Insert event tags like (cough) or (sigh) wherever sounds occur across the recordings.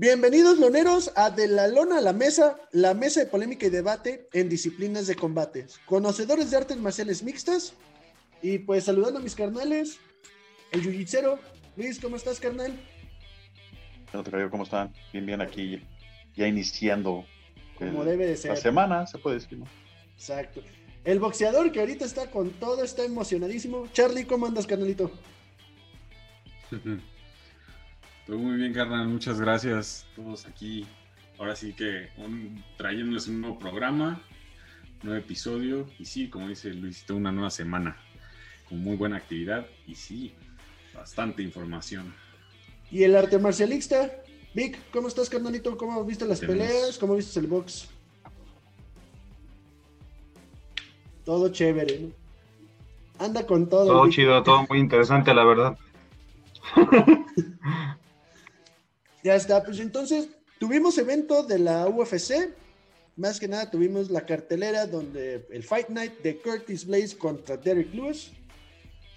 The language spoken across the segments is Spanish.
Bienvenidos, loneros, a De la Lona a la Mesa, la mesa de polémica y debate en disciplinas de combate. Conocedores de artes marciales mixtas. Y pues saludando a mis carnales, el Yujitsero. Luis, ¿cómo estás, carnal? ¿Cómo están? Bien, bien aquí, ya iniciando Como debe de ser. la semana, se puede decir. ¿no? Exacto. El boxeador que ahorita está con todo, está emocionadísimo. Charlie, ¿cómo andas, carnalito? (laughs) Todo muy bien, carnal. Muchas gracias. Todos aquí. Ahora sí que un, trayéndoles un nuevo programa, nuevo episodio. Y sí, como dice Luisito, una nueva semana con muy buena actividad. Y sí, bastante información. Y el arte marcialista. Vic, ¿cómo estás, carnalito? ¿Cómo viste las Tenemos- peleas? ¿Cómo viste el box? Todo chévere, ¿no? Anda con todo. Todo Vic. chido, todo muy interesante, la verdad. (laughs) Ya está, pues entonces tuvimos evento de la UFC. Más que nada tuvimos la cartelera donde el Fight Night de Curtis Blaze contra Derek Lewis,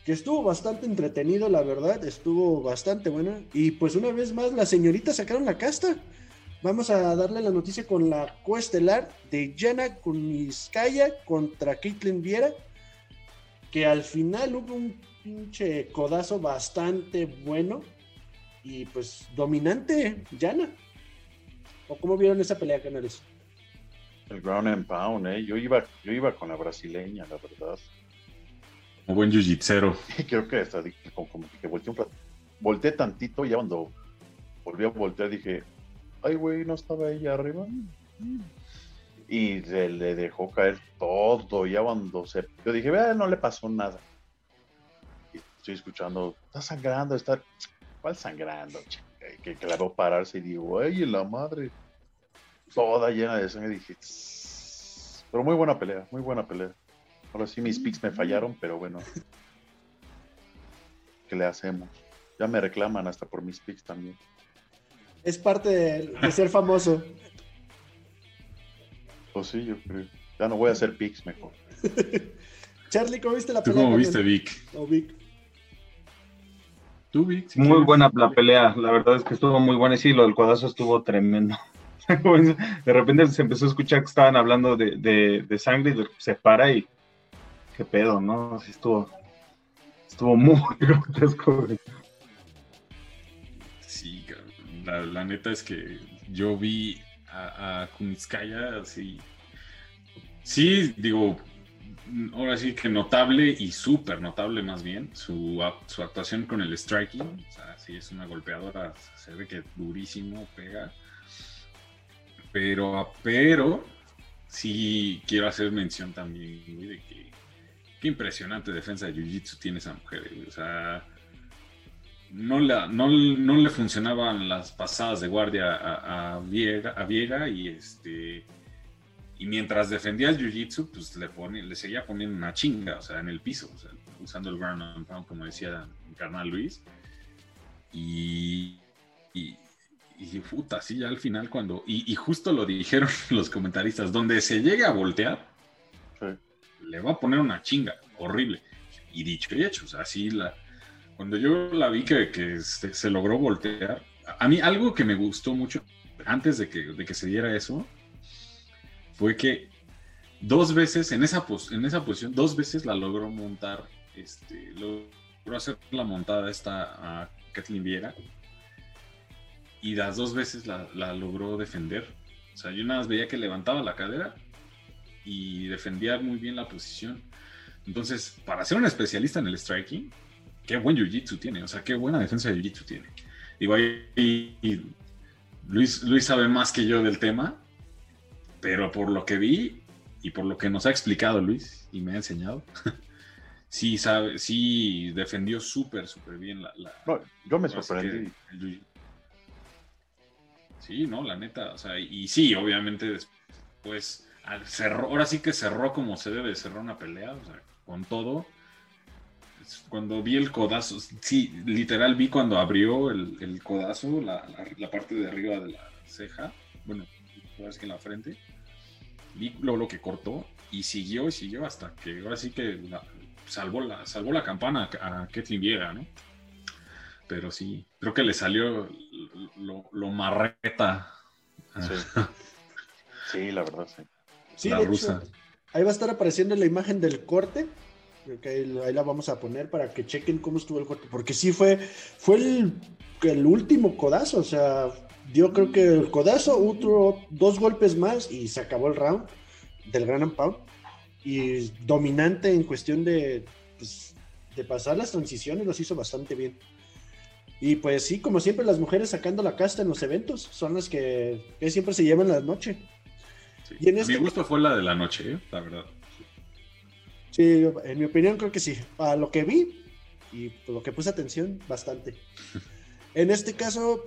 que estuvo bastante entretenido, la verdad, estuvo bastante buena. Y pues una vez más las señoritas sacaron la casta. Vamos a darle la noticia con la coestelar de Jana Kuniskaya contra Caitlin Viera, que al final hubo un pinche codazo bastante bueno y pues dominante, Jana. ¿O cómo vieron esa pelea, canales? El ground and pound, ¿eh? Yo iba, yo iba con la brasileña, la verdad. Un buen jiu-jitsero. (laughs) Creo que hasta dije, como, como que volteé un rato. Volteé tantito y ya cuando volví a voltear dije, ay, güey, no estaba ella arriba. Y se le dejó caer todo. Ya cuando se. Yo dije, vea, no le pasó nada. Y estoy escuchando, está sangrando, está. ¿Cuál sangrando? Que, que la veo pararse y digo, ay, la madre. Toda llena de sangre. Dije, "Tss". pero muy buena pelea, muy buena pelea. Ahora sí mis picks me fallaron, pero bueno. ¿Qué le hacemos? Ya me reclaman hasta por mis picks también. Es parte de, de ser famoso. Pues sí, yo creo. Ya no voy a hacer picks mejor. (laughs) Charlie, ¿cómo viste la ¿Tú pelea? cómo carnal? viste, Vic? O Vic. ¿Tú, Vic? si Muy quieres? buena la pelea, la verdad es que estuvo muy buena y sí, lo del codazo estuvo tremendo. (laughs) De repente se empezó a escuchar que estaban hablando de, de- de sangre y de- se para y qué pedo, ¿no? Sí estuvo, estuvo muy (laughs) grotesco. Sí, cabrón. la, la neta es que yo vi a, a Kunitskaya así. Sí, digo, ahora sí que notable y súper notable más bien su, su actuación con el striking. O sea, sí es una golpeadora, se ve que durísimo pega. Pero, pero sí quiero hacer mención también güey, de que qué impresionante defensa de Jiu-Jitsu tiene esa mujer. O sea, no, la, no, no le funcionaban las pasadas de guardia a, a a Viega y este y mientras defendía el jiu-jitsu, pues le, pone, le seguía poniendo una chinga, o sea, en el piso, o sea, usando el ground and pound, como decía mi carnal Luis. Y, y, y puta, sí, ya al final cuando, y, y justo lo dijeron (laughs) los comentaristas, donde se llegue a voltear, Sí. le va a poner una chinga horrible. Y dicho y hecho, o sea, así la, cuando yo la vi que, que se, se logró voltear, a mí algo que me gustó mucho antes de que, de que se diera eso, fue que dos veces en esa, pos- en esa posición, dos veces la logró montar, este, logró hacer la montada esta a Kathleen Viera y las dos veces la, la logró defender. O sea, yo nada más veía que levantaba la cadera y defendía muy bien la posición. Entonces, para ser un especialista en el striking, qué buen jiu-jitsu tiene, o sea, qué buena defensa de jiu-jitsu tiene. Digo, ahí y- Luis, Luis sabe más que yo del tema, pero por lo que vi y por lo que nos ha explicado Luis y me ha enseñado, (laughs) sí sabe, sí defendió súper, súper bien la, la- No, yo me sorprendí. que Sí, no, la neta, o sea, y sí, obviamente después al- cerró, ahora sí que cerró como se debe cerrar una pelea, o sea, con todo. Cuando vi el codazo, sí, literal vi cuando abrió el, el codazo, la, la- la parte de arriba de la ceja, bueno, ahora sí que en la frente, vi lo, lo que cortó y siguió y siguió hasta que ahora sí que la- salvó, la, salvó la campana a Ketlin Viera, ¿no? Pero sí, creo que le salió lo, lo marreta. Sí. (laughs) Sí, la verdad, sí. Sí, La hecho, rusa. ahí va a estar apareciendo la imagen del corte. Creo que ahí, ahí la vamos a poner para que chequen cómo estuvo el corte. Porque sí fue, fue el, el último codazo. O sea, dio creo que el codazo, otro, dos golpes más y se acabó el round del Gran Pound. Y dominante en cuestión de, pues, de pasar las transiciones, los hizo bastante bien. Y pues sí, como siempre, las mujeres sacando la casta en los eventos son las que, que siempre se llevan la noche. Sí. Y en A este- Mi gusto fue la de la noche, ¿eh? la verdad. Sí, en mi opinión creo que sí. A lo que vi y por lo que puse atención, bastante. (laughs) En este caso,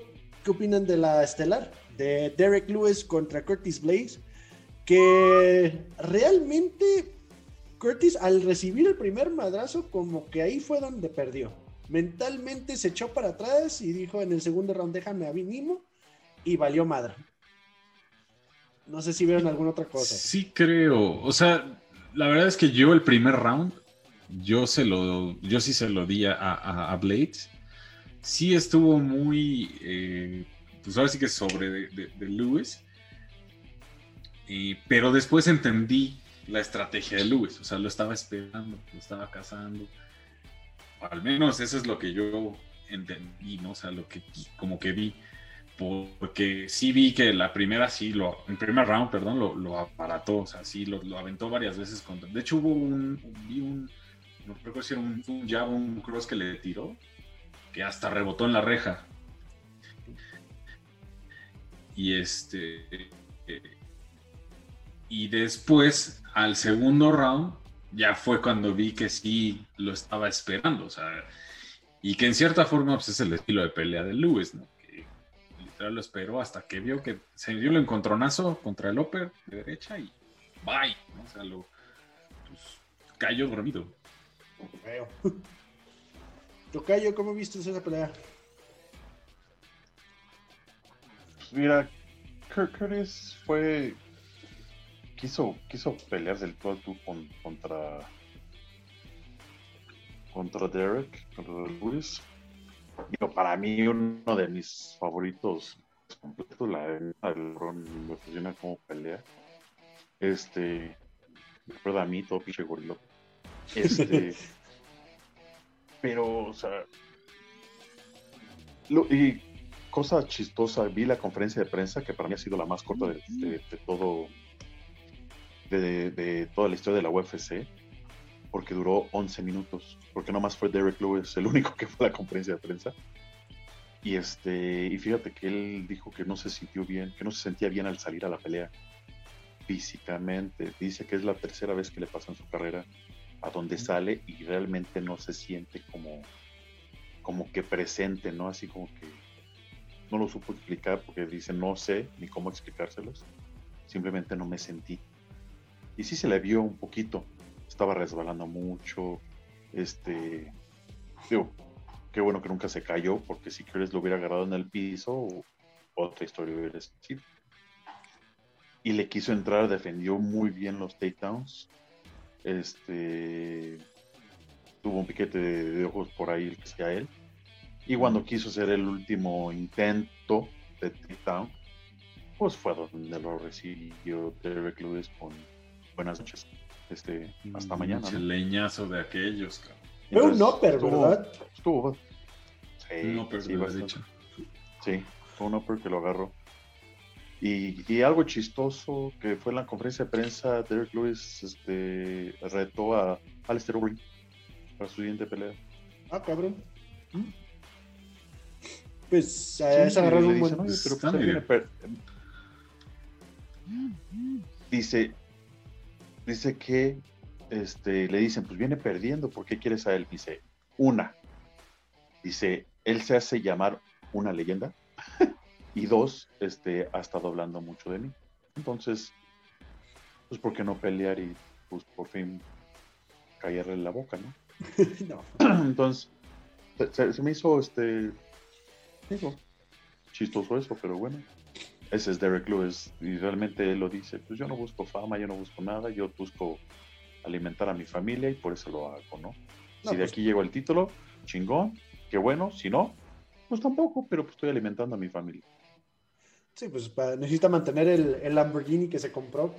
¿qué opinan de la estelar? De Derek Lewis contra Curtis Blaze. Que realmente Curtis al recibir el primer madrazo, como que ahí fue donde perdió. Mentalmente se echó para atrás y dijo en el segundo round, déjame a mí mismo. Y valió madre. No sé si vieron alguna otra cosa. Sí creo. O sea, la verdad es que yo el primer round, yo se lo, yo sí se lo di a, a, a Blades. Sí estuvo muy, eh, pues ahora sí que sobre de, de- Lewis. Y- pero después entendí la estrategia de Lewis. O sea, lo estaba esperando, lo estaba cazando. Al menos eso es lo que yo entendí. O sea, lo que como que vi porque sí vi que la primera sí, lo, el primer round, perdón, lo, lo aparató, o sea, sí, lo, lo aventó varias veces contra. De hecho, hubo un, vi un, no recuerdo si era un, un jab, un cross que le tiró, que hasta rebotó en la reja. Y este, eh, y después, al segundo round, ya fue cuando vi que sí lo estaba esperando, o sea, y que en cierta forma pues, es el estilo de pelea de Lewis, ¿no? Que literal lo esperó hasta que vio que se dio el encontronazo contra el upper de derecha y bye, ¿no? O sea, lo pues, cayó dormido. (laughs) Tocayo, ¿cómo viste esa pelea? Pues mira, Kurt Curtis fue. Quiso, quiso pelear del todo tú con- contra. Contra Derek, contra Lewis. Digo, para mí, uno de mis favoritos completos, la el Ron me funciona como pelea. Este. Me recuerda a mí, todo pinche gorilo. (laughs) Este. Pero, o sea. Y cosa chistosa, vi la conferencia de prensa que para mí ha sido la más corta de, todo de, de toda la historia de la UFC porque duró 11 minutos porque nomás fue Derek Lewis el único que fue a la conferencia de prensa y este y fíjate que él dijo que no se sintió bien que no se sentía bien al salir a la pelea físicamente dice que es la tercera vez que le pasa en su carrera a donde sale y realmente no se siente como como que presente, ¿no? Así como que no lo supo explicar porque dice no sé ni cómo explicárselos. Simplemente no me sentí. Y sí se le vio un poquito. Estaba resbalando mucho. Este. Digo, qué bueno que nunca se cayó, porque si Curtis lo hubiera agarrado en el piso, otra historia hubiera sido. Y le quiso entrar, defendió muy bien los takedowns. Este tuvo un piquete de, de ojos por ahí el que sea él. Y cuando quiso hacer el último intento de takedown, pues fue donde lo recibió Derek Lewis con buenas noches. Este, hasta mañana. Pinche ¿no? leñazo de aquellos, cabrón. Fue un upper, ¿verdad? Estuvo. Sí, dicho. Sí, fue un upper que lo agarró. Y, y algo chistoso que fue en la conferencia de prensa, Derek Lewis este, retó a Alistair Overeem para su siguiente pelea. Ah, cabrón. Pues a Sí, esa un buen. "Oye, pero Está pues, per- Dice, dice que este, le dicen, pues viene perdiendo, ¿por qué quieres a él? Dice, una. Dice, él se hace llamar una leyenda. (laughs) y dos, este, ha estado hablando mucho de mí. Entonces, pues, ¿por qué no pelear y pues por fin callarle la boca, ¿no? (laughs) no. Entonces, se, se- me hizo este. Digo, chistoso eso, pero bueno. Ese es Derek Lewis. Y realmente él lo dice: Pues yo no busco fama, yo no busco nada, yo busco alimentar a mi familia y por eso lo hago, ¿no? No, si de pues- aquí llegó el título, chingón, qué bueno. Si no, Pues tampoco, pero pues estoy alimentando a mi familia. Sí, pues para- necesita mantener el, el Lamborghini que se compró.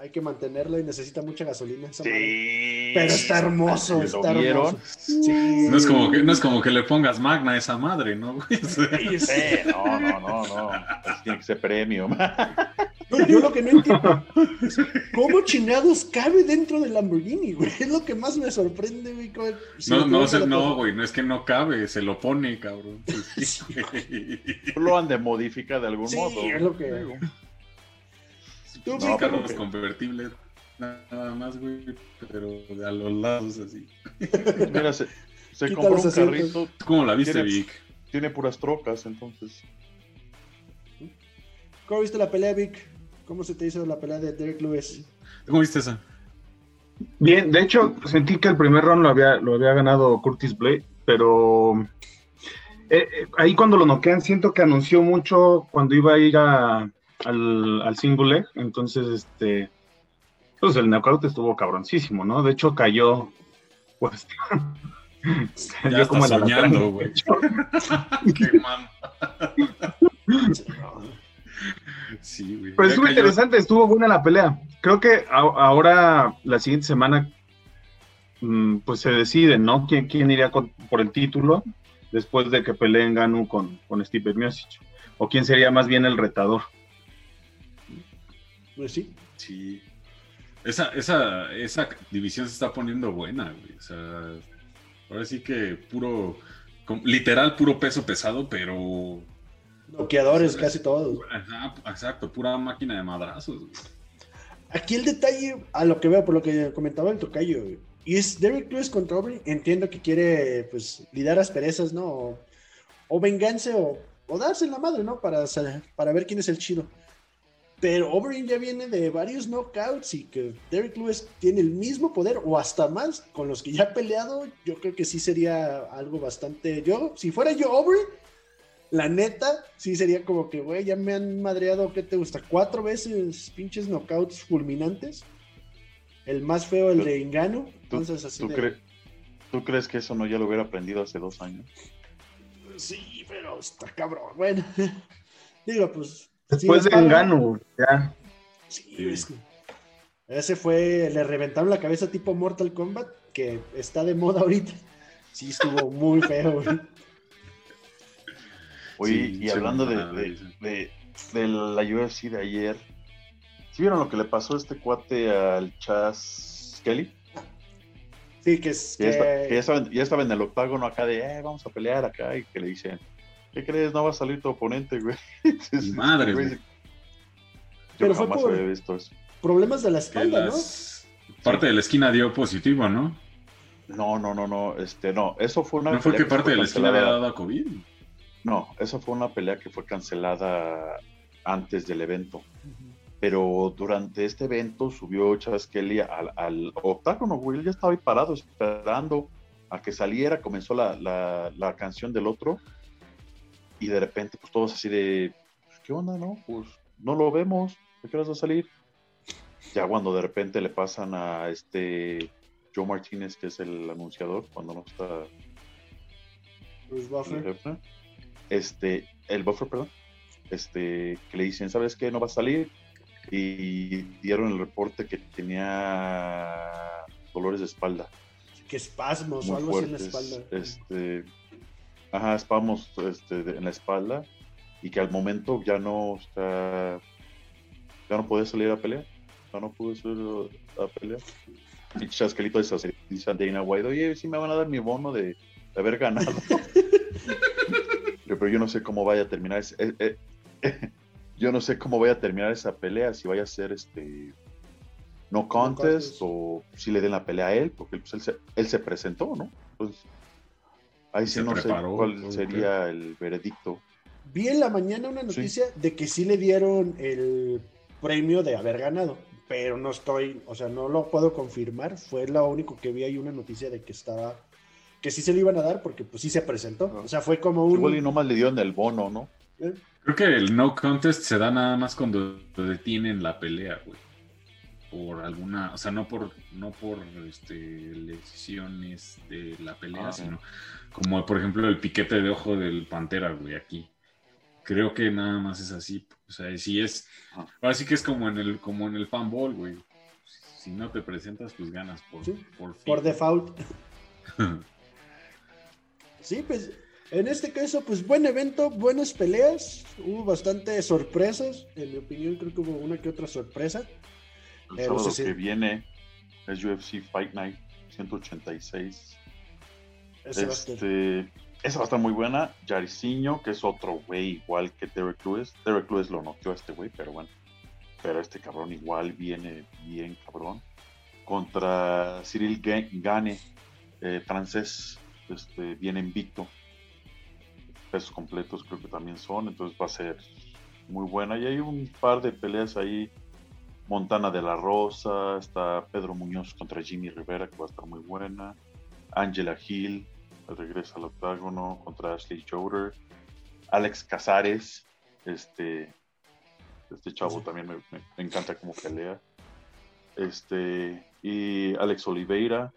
Hay que mantenerlo y necesita mucha gasolina. esa madre. Pero está hermoso, ¿Lo está vieron? hermoso. Sí. No es como que, no es como que le pongas magna a esa madre, ¿no, (laughs) Sí, sí. No, no, no, no. Eso tiene que ser premium. (laughs) No, yo lo que no entiendo es cómo chingados cabe dentro del Lamborghini, güey. Es lo que más me sorprende, güey. si no, no, se- no, güey, no es que no cabe, se lo pone, cabrón. (laughs) Sí. Lo han de modificar de algún Sí, modo. es lo que- Tú, carros convertibles, nada más, güey, pero de a los lados así. Mira, se, se compró un carrito, ¿Tú cómo la viste, Vic? tiene puras trocas, entonces. ¿Cómo viste la pelea, Vic? ¿Cómo se te hizo la pelea de Derek Lewis? ¿Cómo viste esa? Bien, de hecho, sentí que el primer round lo había, lo había ganado Curtis Blade, pero eh, eh, ahí cuando lo noquean, siento que anunció mucho cuando iba a ir a- al, al single leg, entonces, este, pues el knockout estuvo cabroncísimo, ¿no? De hecho, cayó, pues, (laughs) Ya cayó como soñando, güey. (laughs) Qué man. (laughs) Sí, güey. Pero estuvo cayó. interesante, estuvo buena la pelea. Creo que a- ahora, la siguiente semana, mm, pues se decide, ¿no? ¿Quién, quién iría con- por el título después de que peleen Ganu con, con Steve Miocic? ¿O quién sería más bien el retador? Pues sí. Sí. Esa, esa, esa división se está poniendo buena, güey. O sea, ahora sí que puro, literal, puro peso pesado, pero. Noqueadores casi todos. Exacto, pura máquina de madrazos. güey. Aquí el detalle, a lo que veo, por lo que comentaba el tocayo, güey, y es Derek Lewis contra Aubrey. Entiendo que quiere, pues, lidar asperezas, ¿no? O, o venganza o, o darse la madre, ¿no? Para, para ver quién es el chido. Pero Aubrey ya viene de varios knockouts y que Derek Lewis tiene el mismo poder o hasta más con los que ya ha peleado. Yo creo que sí sería algo bastante. Yo, si fuera yo Aubrey, la neta, sí sería como que, güey, ya me han madreado, ¿qué te gusta? Cuatro veces pinches knockouts fulminantes. El más feo, el de Ingano. ¿Tú, Entonces, así tú de- cre- tú crees que eso no ya lo hubiera aprendido hace dos años? Sí, pero está cabrón. Bueno, (laughs) digo, pues. Después sí, de Engano, ya. Sí, es que ese fue, le reventaron la cabeza tipo Mortal Kombat, que está de moda ahorita. Sí, estuvo muy feo, güey. Oye, Sí, y hablando de, de, de- de la UFC de ayer, ¿sí vieron lo que le pasó a este cuate al Chas Kelly? Sí, que es Que ya, está- que- que ya estaba, en- ya estaba en el octágono acá de, eh, vamos a pelear acá, y que le dicen, ¿qué crees? No va a salir tu oponente, güey. (laughs) Madre, güey. Yo Pero fue jamás por- había visto eso. problemas de la espalda, las- Parte de la esquina dio positivo, ¿no? No, no, no, no, este, no, eso fue una ¿No fue que parte fue de la esquina había cancelada. dado a COVID? No, eso fue una pelea que fue cancelada antes del evento. Pero durante este evento subió Chas Kelly al, al octágono, güey. Él ya estaba ahí parado esperando a que saliera. Comenzó la, la, la canción del otro. Y de repente, pues todos así de, pues, ¿qué onda, no? Pues no lo vemos. ¿De qué hora va a salir? Ya cuando de repente le pasan a este Joe Martínez, que es el anunciador, cuando no está Bruce el Buffer. Este, el buffer, perdón, este, que le dicen, ¿sabes qué? No va a salir. Y dieron el reporte que tenía dolores de espalda. Que espasmos o algo así en la espalda. Este, ajá, espasmos este, de- en la espalda. Y que al momento ya no está, ya no puede salir a pelear. Ya no pudo salir a pelear. Y Chasquelito dice a Dana White, oye, sí me van a dar mi bono de, de haber ganado. (laughs) pero, yo no sé cómo vaya a terminar ese- eh, eh, (laughs) yo no sé cómo vaya a terminar esa pelea, si vaya a ser este no contest contest. o si le den la pelea a él, porque pues, él, se, él se presentó, ¿no? Pues ahí sí Se no preparó, sé cuál sería el veredicto. Vi en la mañana una noticia de que sí le dieron el premio de haber ganado, pero no estoy, o sea, no lo puedo confirmar. Fue lo único que vi ahí una noticia de que estaba, que sí se le iban a dar porque pues sí se presentó. O sea, fue como un... Igual y nomás le dieron el bono, ¿no? ¿eh? Creo que el no contest se da nada más cuando detienen la pelea, güey. por alguna, o sea, no por, no por este, lesiones de la pelea, Ah, sino como por ejemplo el piquete de ojo del Pantera, güey, aquí. Creo que nada más es así. O sea, si es, Ah. ahora sí que es como en el, como en el fanball, güey. Si no te presentas, pues ganas por, Sí, por, Por default. (laughs) Sí, pues en este caso, pues buen evento, buenas peleas. Hubo bastantes sorpresas. En mi opinión, creo que hubo una que otra sorpresa. El Pero sábado que viene es UFC Fight Night 186. Ese Este, esa va a estar muy buena. Jairzinho, que es otro güey igual que Derek Lewis. Derek Lewis lo noqueó a este güey, pero bueno. Pero este cabrón igual viene bien cabrón. Contra Cyril Ga- Gane, eh, francés, este, viene invicto. Pesos completos creo que también son, entonces va a ser muy buena. Y hay un par de peleas ahí. Montana de la Rosa, está Pedro Muñoz contra Jimmy Rivera, que va a estar muy buena. Angela Hill regresa al octágono contra Ashley Joder. Alex Casares, este, este chavo también me, me- me encanta cómo pelea. Este, y Alex Oliveira.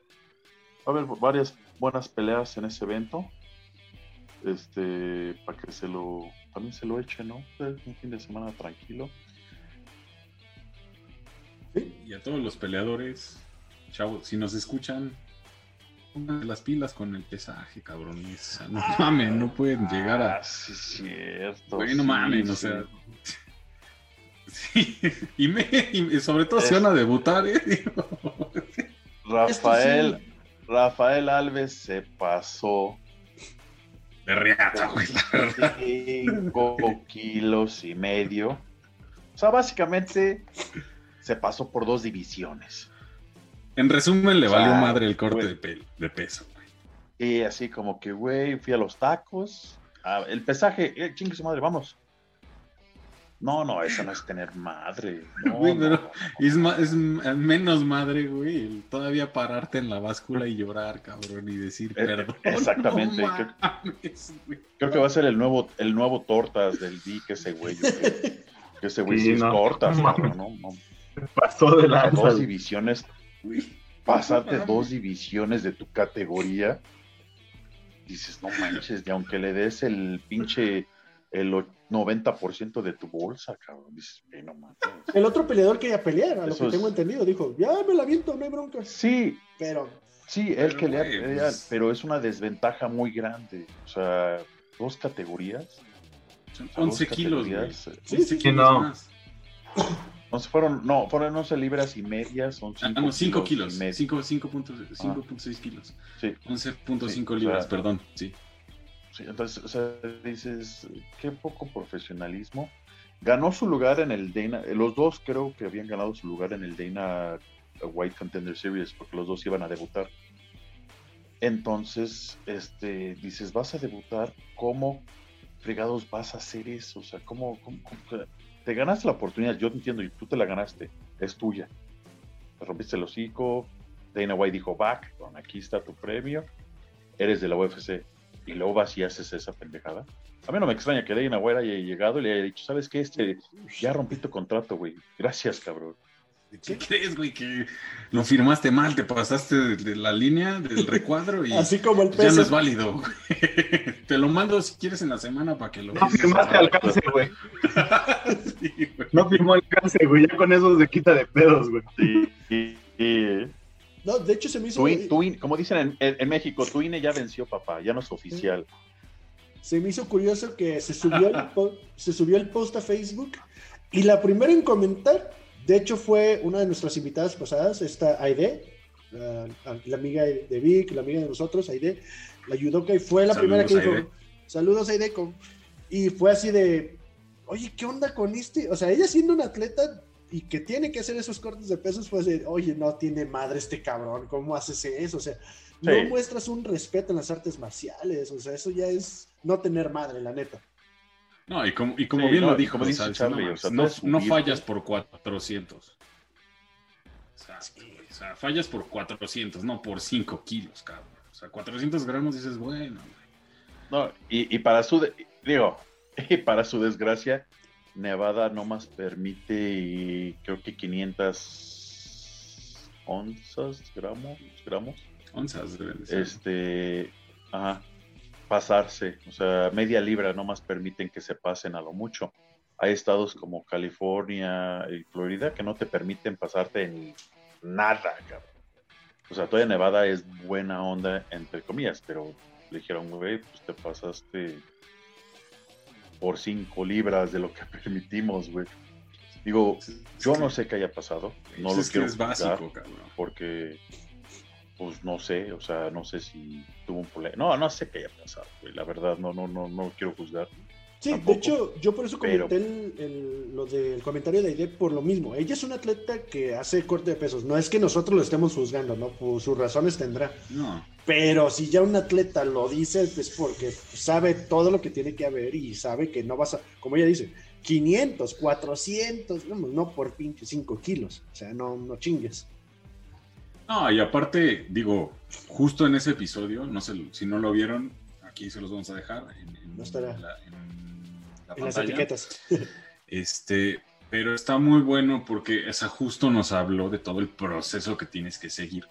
A haber varias buenas peleas en ese evento. Este, para que se lo, también se lo eche, ¿no? Un fin de semana tranquilo. Sí, Y a todos los peleadores, chavos, si nos escuchan, pongan las pilas con el pesaje, cabrones. O no mames, no pueden llegar a. Ah, sí, cierto. Güey, no sí, mames, o sí. sea. (laughs) Sí, y, me, y sobre todo si Es- van a debutar, ¿eh? (laughs) Rafael, Esto Rafael Alves se pasó De riata, güey. 5 kilos y medio. O sea, básicamente se pasó por dos divisiones. En resumen, le valió Ah, madre el corte de, pel- de peso, güey. Y así como que, güey, fui a los tacos. ah, el pesaje, eh, chingue su madre, vamos. No, no, eso no es tener madre. No, (laughs) Güey, pero- no, no. Es, ma- es menos madre, güey, el todavía pararte en la báscula y llorar, cabrón, y decir Eh, perdón. exactamente, (laughs) mames. Creo que va a ser el nuevo, el nuevo tortas del Vic, ese güey. Que ese güey sí, Sí, es no. tortas, No cabrón, ¿no? No, Pasó de la dos divisiones, Güey. pasarte No dos divisiones de tu categoría, dices, no manches, y aunque le des el pinche, el o- 90% de tu bolsa, cabrón, dices, "Güey, no mames. El otro peleador quería pelear, a lo Eso que es- tengo entendido. Dijo, ya me la viento, no hay bronca. Sí, Pero sí, él que le pues- pero es una desventaja muy grande. O sea, dos categorías. Son o sea, 11 dos kilos, categorías, eh, 11 sí, kilos no. más. No, se fueron, no, fueron 11 libras y medias, son 5 Ah, no, 5 kilos. y medio. 5.6 kilos. Sí, 11.5 Sí, libras, o sea- perdón. Sí. Sí, entonces, o sea, dices, qué poco profesionalismo. Ganó su lugar en el Dana, eh, los dos creo que habían ganado su lugar en el Dana White Contender Series, porque los dos iban a debutar. Entonces, este, dices, vas a debutar, ¿cómo fregados vas a hacer eso? O sea, ¿cómo, cómo- cómo- te ganaste la oportunidad? Yo te entiendo, y tú te la ganaste, es tuya. Te rompiste el hocico, Dana White dijo, back, bueno, aquí está tu premio, eres de la UFC, y luego vas y haces esa pendejada. A mí no me extraña que Dana White haya llegado y le haya dicho, ¿sabes qué? Este, ya rompí tu contrato, güey. Gracias, cabrón. ¿Qué crees, güey? Que lo firmaste mal, te pasaste de, de la línea del recuadro y (laughs) así como el ya no es válido. güey. (laughs) Te lo mando si quieres en la semana para que lo No firmaste alcance, güey. (laughs) Sí, güey. No firmó alcance, güey. Ya con eso se quita de pedos, güey. Sí, y- y- No, de hecho se me hizo, tu in- tu in- como dicen en, en- en México, tu INE ya venció, papá, ya no es oficial. se me hizo curioso que se subió, el po- se subió el post a Facebook y la primera en comentar, de hecho fue una de nuestras invitadas pasadas, esta Aide, la, la amiga de Vic, la amiga de nosotros, Aide, la yudoka y fue la primera que dijo, Aide. saludos Aide, con- y fue así de, oye, ¿qué onda con este? O sea, ella siendo una atleta y que tiene que hacer esos cortes de pesos, de, oye, no tiene madre este cabrón, ¿cómo haces eso? O sea, no Sí. muestras un respeto en las artes marciales, o sea, eso ya es no tener madre, la neta. No, y como, y como Sí, bien no, lo dijo, Charlie, no, o sea, no, puedes no subir, fallas por 400. O sea, o sea, fallas por 400, no por 5 kilos, cabrón. O sea, 400 gramos dices, bueno, güey. No, y, y para su, de- digo, (laughs) y para su desgracia, Nevada no más permite, creo que onzas, gramos, gramos. Onzas. Este, ajá, pasarse, o sea, media libra no más permiten que se pasen a lo mucho. Hay estados como California y Florida que no te permiten pasarte en nada, cabrón. O sea, todavía Nevada es buena onda, entre comillas, pero le dijeron, güey, pues te pasaste por 5 libras de lo que (laughs) permitimos, güey. Digo, yo no sé qué haya pasado, no Pues lo es que quiero es juzgar, básico, cabrón. porque, pues no sé, o sea, no sé si tuvo un problema. No, no sé qué haya pasado, güey. La verdad, no, no, no, no quiero juzgar. Sí, Tampoco. de hecho, yo por eso Pero- comenté el- el- lo del comentario de Aide por lo mismo. Ella es una atleta que hace corte de pesos. No es que nosotros lo estemos juzgando, ¿no? Pues sus razones tendrá. No, Pero si ya un atleta lo dice, es porque sabe todo lo que tiene que haber y sabe que no vas a, como ella dice, 500, 400, no, no por pinche 5 kilos. O sea, no, no chingues. No, y aparte, digo, justo en ese episodio, no sé si no lo vieron, aquí se los vamos a dejar en, en No estará. la, en la En las etiquetas. (laughs) Este, pero está muy bueno porque esa justo nos habló de todo el proceso que tienes que seguir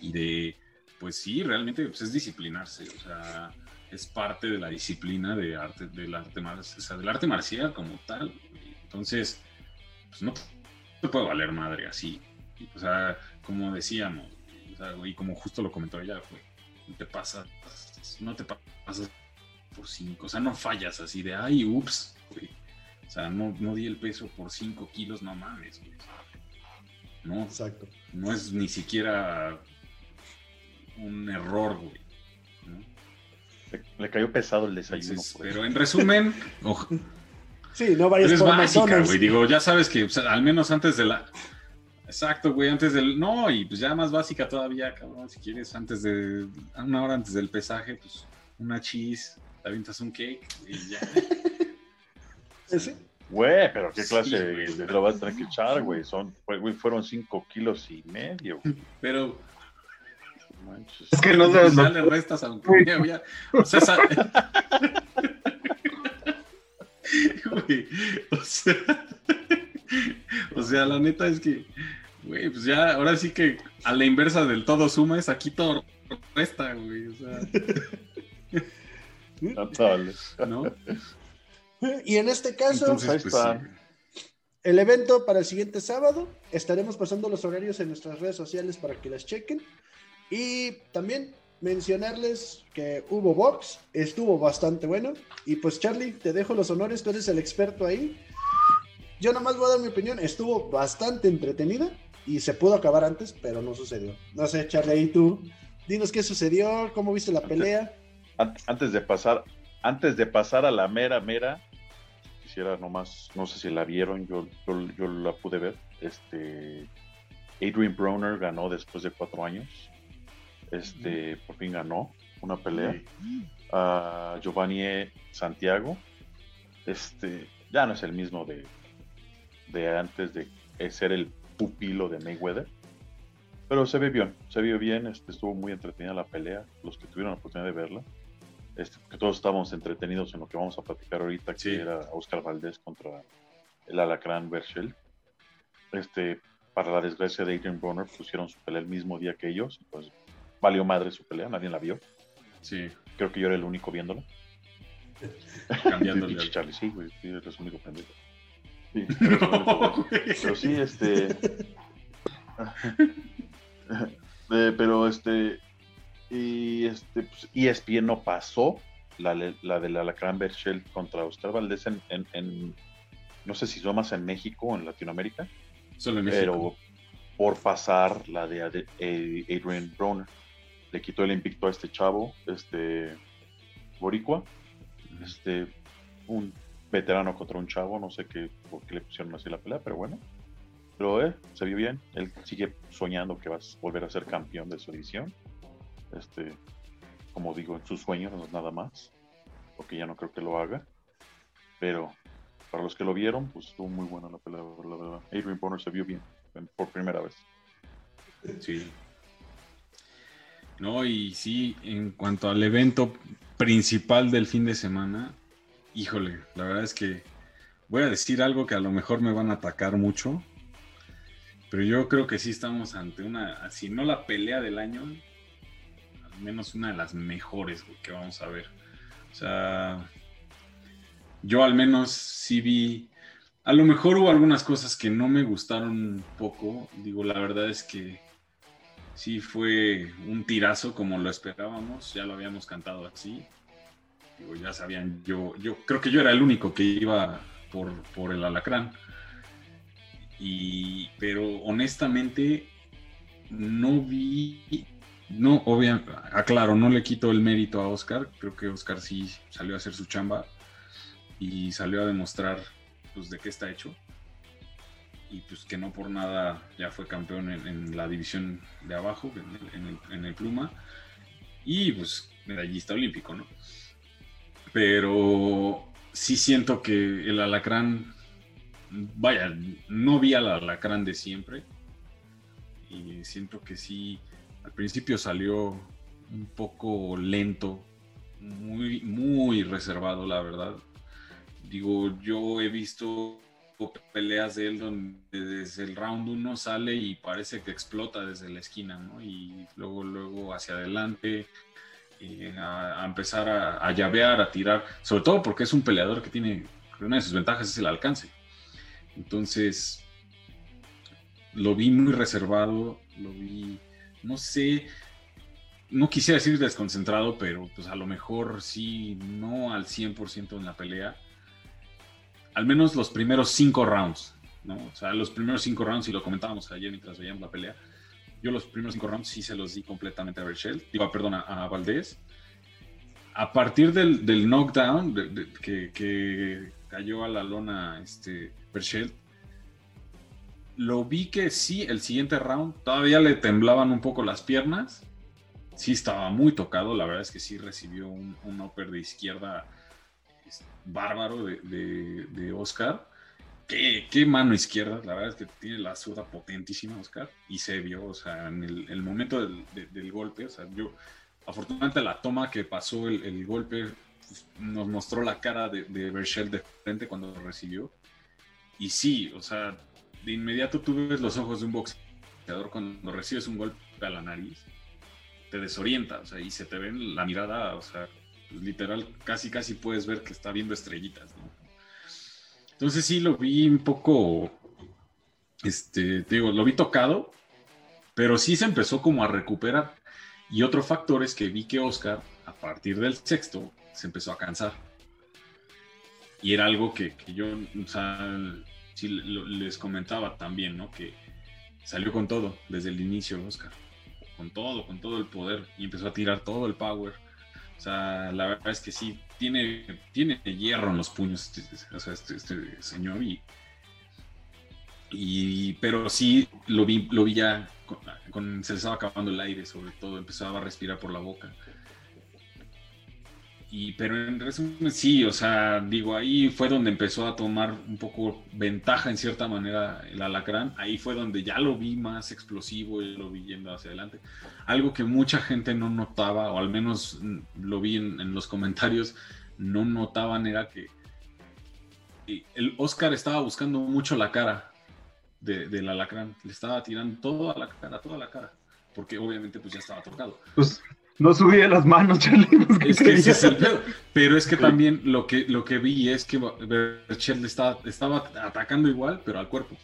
y de, pues sí, realmente pues, es disciplinarse, o sea, es parte de la disciplina de arte, del arte, mar- o sea, del arte marcial como tal. Entonces, pues no te puede valer madre así. O sea, como decíamos, o sea, y como justo lo comentó ella, güey, no te pasas, no te pasas por cinco, o sea, no fallas así de, ay, ups, güey. O sea, no, no di el peso por 5 kilos, no mames, güey. No, Exacto. no es ni siquiera un error, güey. ¿no? Le, le cayó pesado el desayuno. Entonces, por eso. pero en resumen, (laughs) oj- Sí, no vayas es por básica, güey. Digo, ya sabes que o sea, al menos antes de la. Exacto, güey, antes del. No, y pues ya más básica todavía, cabrón. Si quieres, antes de. Una hora antes del pesaje, pues una cheese, te avientas un cake y ya. (laughs) Sí. Güey, pero qué clase de lo vas a tener que echar, güey. Son, güey, fueron 5 kilos y medio. güey. Pero manches. Es que no sabes ya le restas aunque ya había- o sea, esa- (laughs) Güey, o sea, (laughs) o sea, la neta es que, güey, pues ya, ahora sí que a la inversa del todo suma es aquí todo resta, güey, o sea. ¿no? Y en este caso, Entonces, pues sí. el evento para el siguiente sábado, estaremos pasando los horarios en nuestras redes sociales para que las chequen. Y también mencionarles que hubo box, estuvo bastante bueno. Y pues Charlie, te dejo los honores, tú eres el experto ahí. Yo nomás voy a dar mi opinión, estuvo bastante entretenida y se pudo acabar antes, pero no sucedió. No sé, Charlie, ahí tú, dinos qué sucedió, cómo viste la pelea. An- Antes de pasar, antes de pasar a la mera, mera, quisiera nomás, no sé si la vieron, yo, yo, yo la pude ver. Este, Adrian Broner ganó después de cuatro años. Este, por fin ganó una pelea. a Giovanni Santiago. Este, ya no es el mismo de, de antes de ser el pupilo de Mayweather. Pero se ve bien, se vio bien, este, estuvo muy entretenida la pelea, los que tuvieron la oportunidad de verla. Este, que todos estábamos entretenidos en lo que vamos a platicar ahorita, que Sí. era Oscar Valdés contra el Alacrán Berchel. Este, para la desgracia de Adrian Broner, pusieron su pelea el mismo día que ellos, valió madre su pelea, nadie la vio. Sí, Creo que yo era el único viéndola. cambiándole. Al- Charlie, sí, güey, sí, eres el único pendejo. Sí, (laughs) No, pero sí, este. (laughs) Eh, pero este. Y este, pues, ESPN no pasó la, la de la Alacrán Berchel contra Oscar Valdés en, en, en- No sé si son más en México o en Latinoamérica, Solo en México. pero por pasar la de eh, Adrian Broner. Le quitó el invicto a este chavo, este. Boricua este, un veterano contra un chavo, no sé qué, por qué le pusieron así la pelea, pero bueno. Pero eh, se vio bien, él sigue soñando que va a volver a ser campeón de su división. Este, como digo, en sus sueños, no es nada más, porque ya no creo que lo haga. Pero para los que lo vieron, pues estuvo muy buena la pelea, la verdad. Adrian Bonner se vio bien en- por primera vez. Sí. No, y sí, en cuanto al evento principal del fin de semana, híjole, la verdad es que voy a decir algo que a lo mejor me van a atacar mucho, Pero yo creo que sí estamos ante una, si no la pelea del año, al menos una de las mejores que vamos a ver. O sea, yo al menos sí vi, a lo mejor hubo algunas cosas que no me gustaron un poco. Digo, la verdad es que sí fue un tirazo como lo esperábamos, ya lo habíamos cantado así. Digo, ya sabían, yo, yo creo que yo era el único que iba por, por el alacrán. Y, pero honestamente no vi, no, obviamente, aclaro, no le quito el mérito a Oscar, creo que Oscar sí salió a hacer su chamba y salió a demostrar pues de qué está hecho y pues que no por nada ya fue campeón en, la división de abajo, en el, en el, pluma y pues medallista olímpico, ¿no? Pero sí siento que el alacrán vaya, no vi al alacrán de siempre. Y siento que sí, al principio salió un poco lento, muy, muy reservado, la verdad. Digo, yo he visto peleas de él donde desde el round 1 sale y parece que explota desde la esquina, ¿no? Y luego, luego hacia adelante, eh, a, empezar a, a, llavear, a tirar, sobre todo porque es un peleador que tiene, una de sus ventajas es el alcance. Entonces, lo vi muy reservado, lo vi, no sé, no quisiera decir desconcentrado, pero pues a lo mejor sí, no al 100% en la pelea. Al menos los primeros cinco rounds, ¿no? O sea, los primeros cinco rounds, y lo comentábamos ayer mientras veíamos la pelea, yo los primeros cinco rounds sí se los di completamente a Berchel, digo, perdón, a, Valdés. A partir del, knockdown que, cayó a la lona este, Berchelt, lo vi que sí, el siguiente round todavía le temblaban un poco las piernas. Sí estaba muy tocado, la verdad es que sí recibió un, upper de izquierda bárbaro de, Oscar. ¿Qué, ¿Qué, mano izquierda, la verdad es que tiene la zurda potentísima Oscar y se vio, o sea, en el, momento del, golpe, o sea, yo, afortunadamente la toma que pasó el, golpe pues, nos mostró la cara de, de Berchel de frente cuando lo recibió y sí, o sea, de inmediato tú ves los ojos de un boxeador cuando recibes un golpe a la nariz, te desorienta, o sea, y se te ve la mirada, o sea, pues, literal, casi casi puedes ver que está viendo estrellitas, ¿no? Entonces sí lo vi un poco, este, te digo, lo vi tocado, pero sí se empezó como a recuperar. Y otro factor es que vi que Oscar, a partir del sexto, se empezó a cansar. Y era algo que, que yo, o sea, sí les comentaba también, ¿no? Que salió con todo desde el inicio, Oscar. Con todo, con todo el poder. Y empezó a tirar todo el power. O sea, la verdad es que sí, tiene, tiene hierro en los puños este, o sea, este, este, señor. Y, y, pero sí lo vi, lo vi ya, con, se le estaba acabando el aire sobre todo, empezaba a respirar por la boca. Y, pero en resumen, sí, o sea, digo, ahí fue donde empezó a tomar un poco ventaja en cierta manera el alacrán. Ahí fue donde ya lo vi más explosivo y lo vi yendo hacia adelante. Algo que mucha gente no notaba, o al menos lo vi en, los comentarios, no notaban era que el Oscar estaba buscando mucho la cara del alacrán. Le estaba tirando toda la cara, toda la cara. Porque obviamente pues ya estaba tocado. Pues no subía las manos, Charlie. (laughs) Es que ese es el pedo. Pero es que también lo que, lo que vi es que Berchel estaba, estaba atacando igual, pero al cuerpo.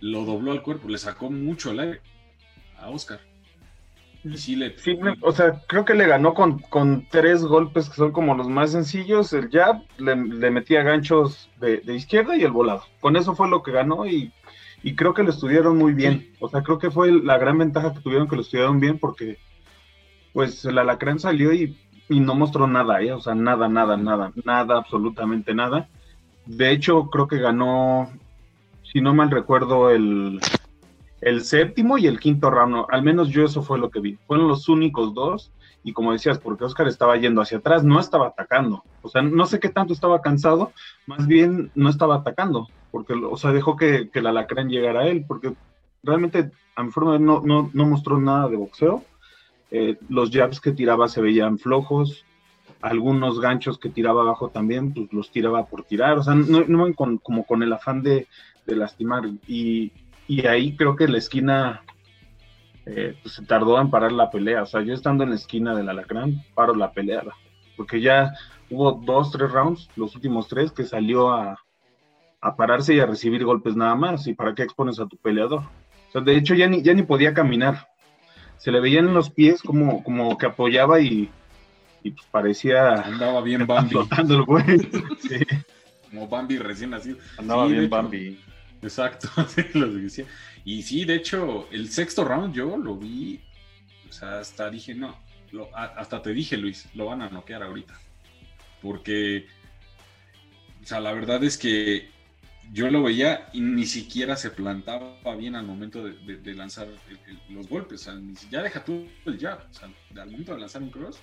Lo dobló al cuerpo, le sacó mucho el aire a Oscar. Y sí le. o sea, creo que le ganó con, con, tres golpes que son como los más sencillos. El jab, le, metía ganchos de, izquierda y el volado. Con eso fue lo que ganó y, y creo que lo estudiaron muy bien. O sea, creo que fue la gran ventaja que tuvieron que lo estudiaron bien porque pues el alacrán salió y, no mostró nada, ¿eh? o sea, nada, nada, nada, nada, absolutamente nada. De hecho, creo que ganó, si no mal recuerdo, el, el séptimo y el quinto round. Al menos yo eso fue lo que vi. Fueron los únicos dos. Y como decías, porque Oscar estaba yendo hacia atrás, no estaba atacando. O sea, no sé qué tanto estaba cansado, más bien no estaba atacando. Porque, o sea, dejó que, que el alacrán llegara a él. Porque realmente, a mi forma no, no, no mostró nada de boxeo. Eh, los jabs que tiraba se veían flojos, algunos ganchos que tiraba abajo también, pues los tiraba por tirar, o sea, no, no como con el afán de, lastimar. Y, y ahí creo que la esquina eh, pues, se tardó en parar la pelea. O sea, yo estando en la esquina del alacrán, paro la pelea, porque ya hubo dos, tres rounds, los últimos tres, que salió a, a pararse y a recibir golpes nada más. ¿Y para qué expones a tu peleador? O sea, de hecho ya ni, ya ni podía caminar. Se le veían en los pies como, como que apoyaba y, y pues parecía... Andaba bien (laughs) Bambi. Flotando el güey. Sí. Como Bambi recién nacido. Andaba Sí, bien hecho. Bambi. Exacto, (laughs) lo decía. Y sí, de hecho, el sexto round yo lo vi, o sea, hasta dije, no, lo- hasta te dije, Luis, lo van a noquear ahorita. Porque, o sea, la verdad es que yo lo veía y ni siquiera se plantaba bien al momento de, de- de lanzar el- el- los golpes. O sea, ya deja tú el jab. O sea, al momento de lanzar un cross,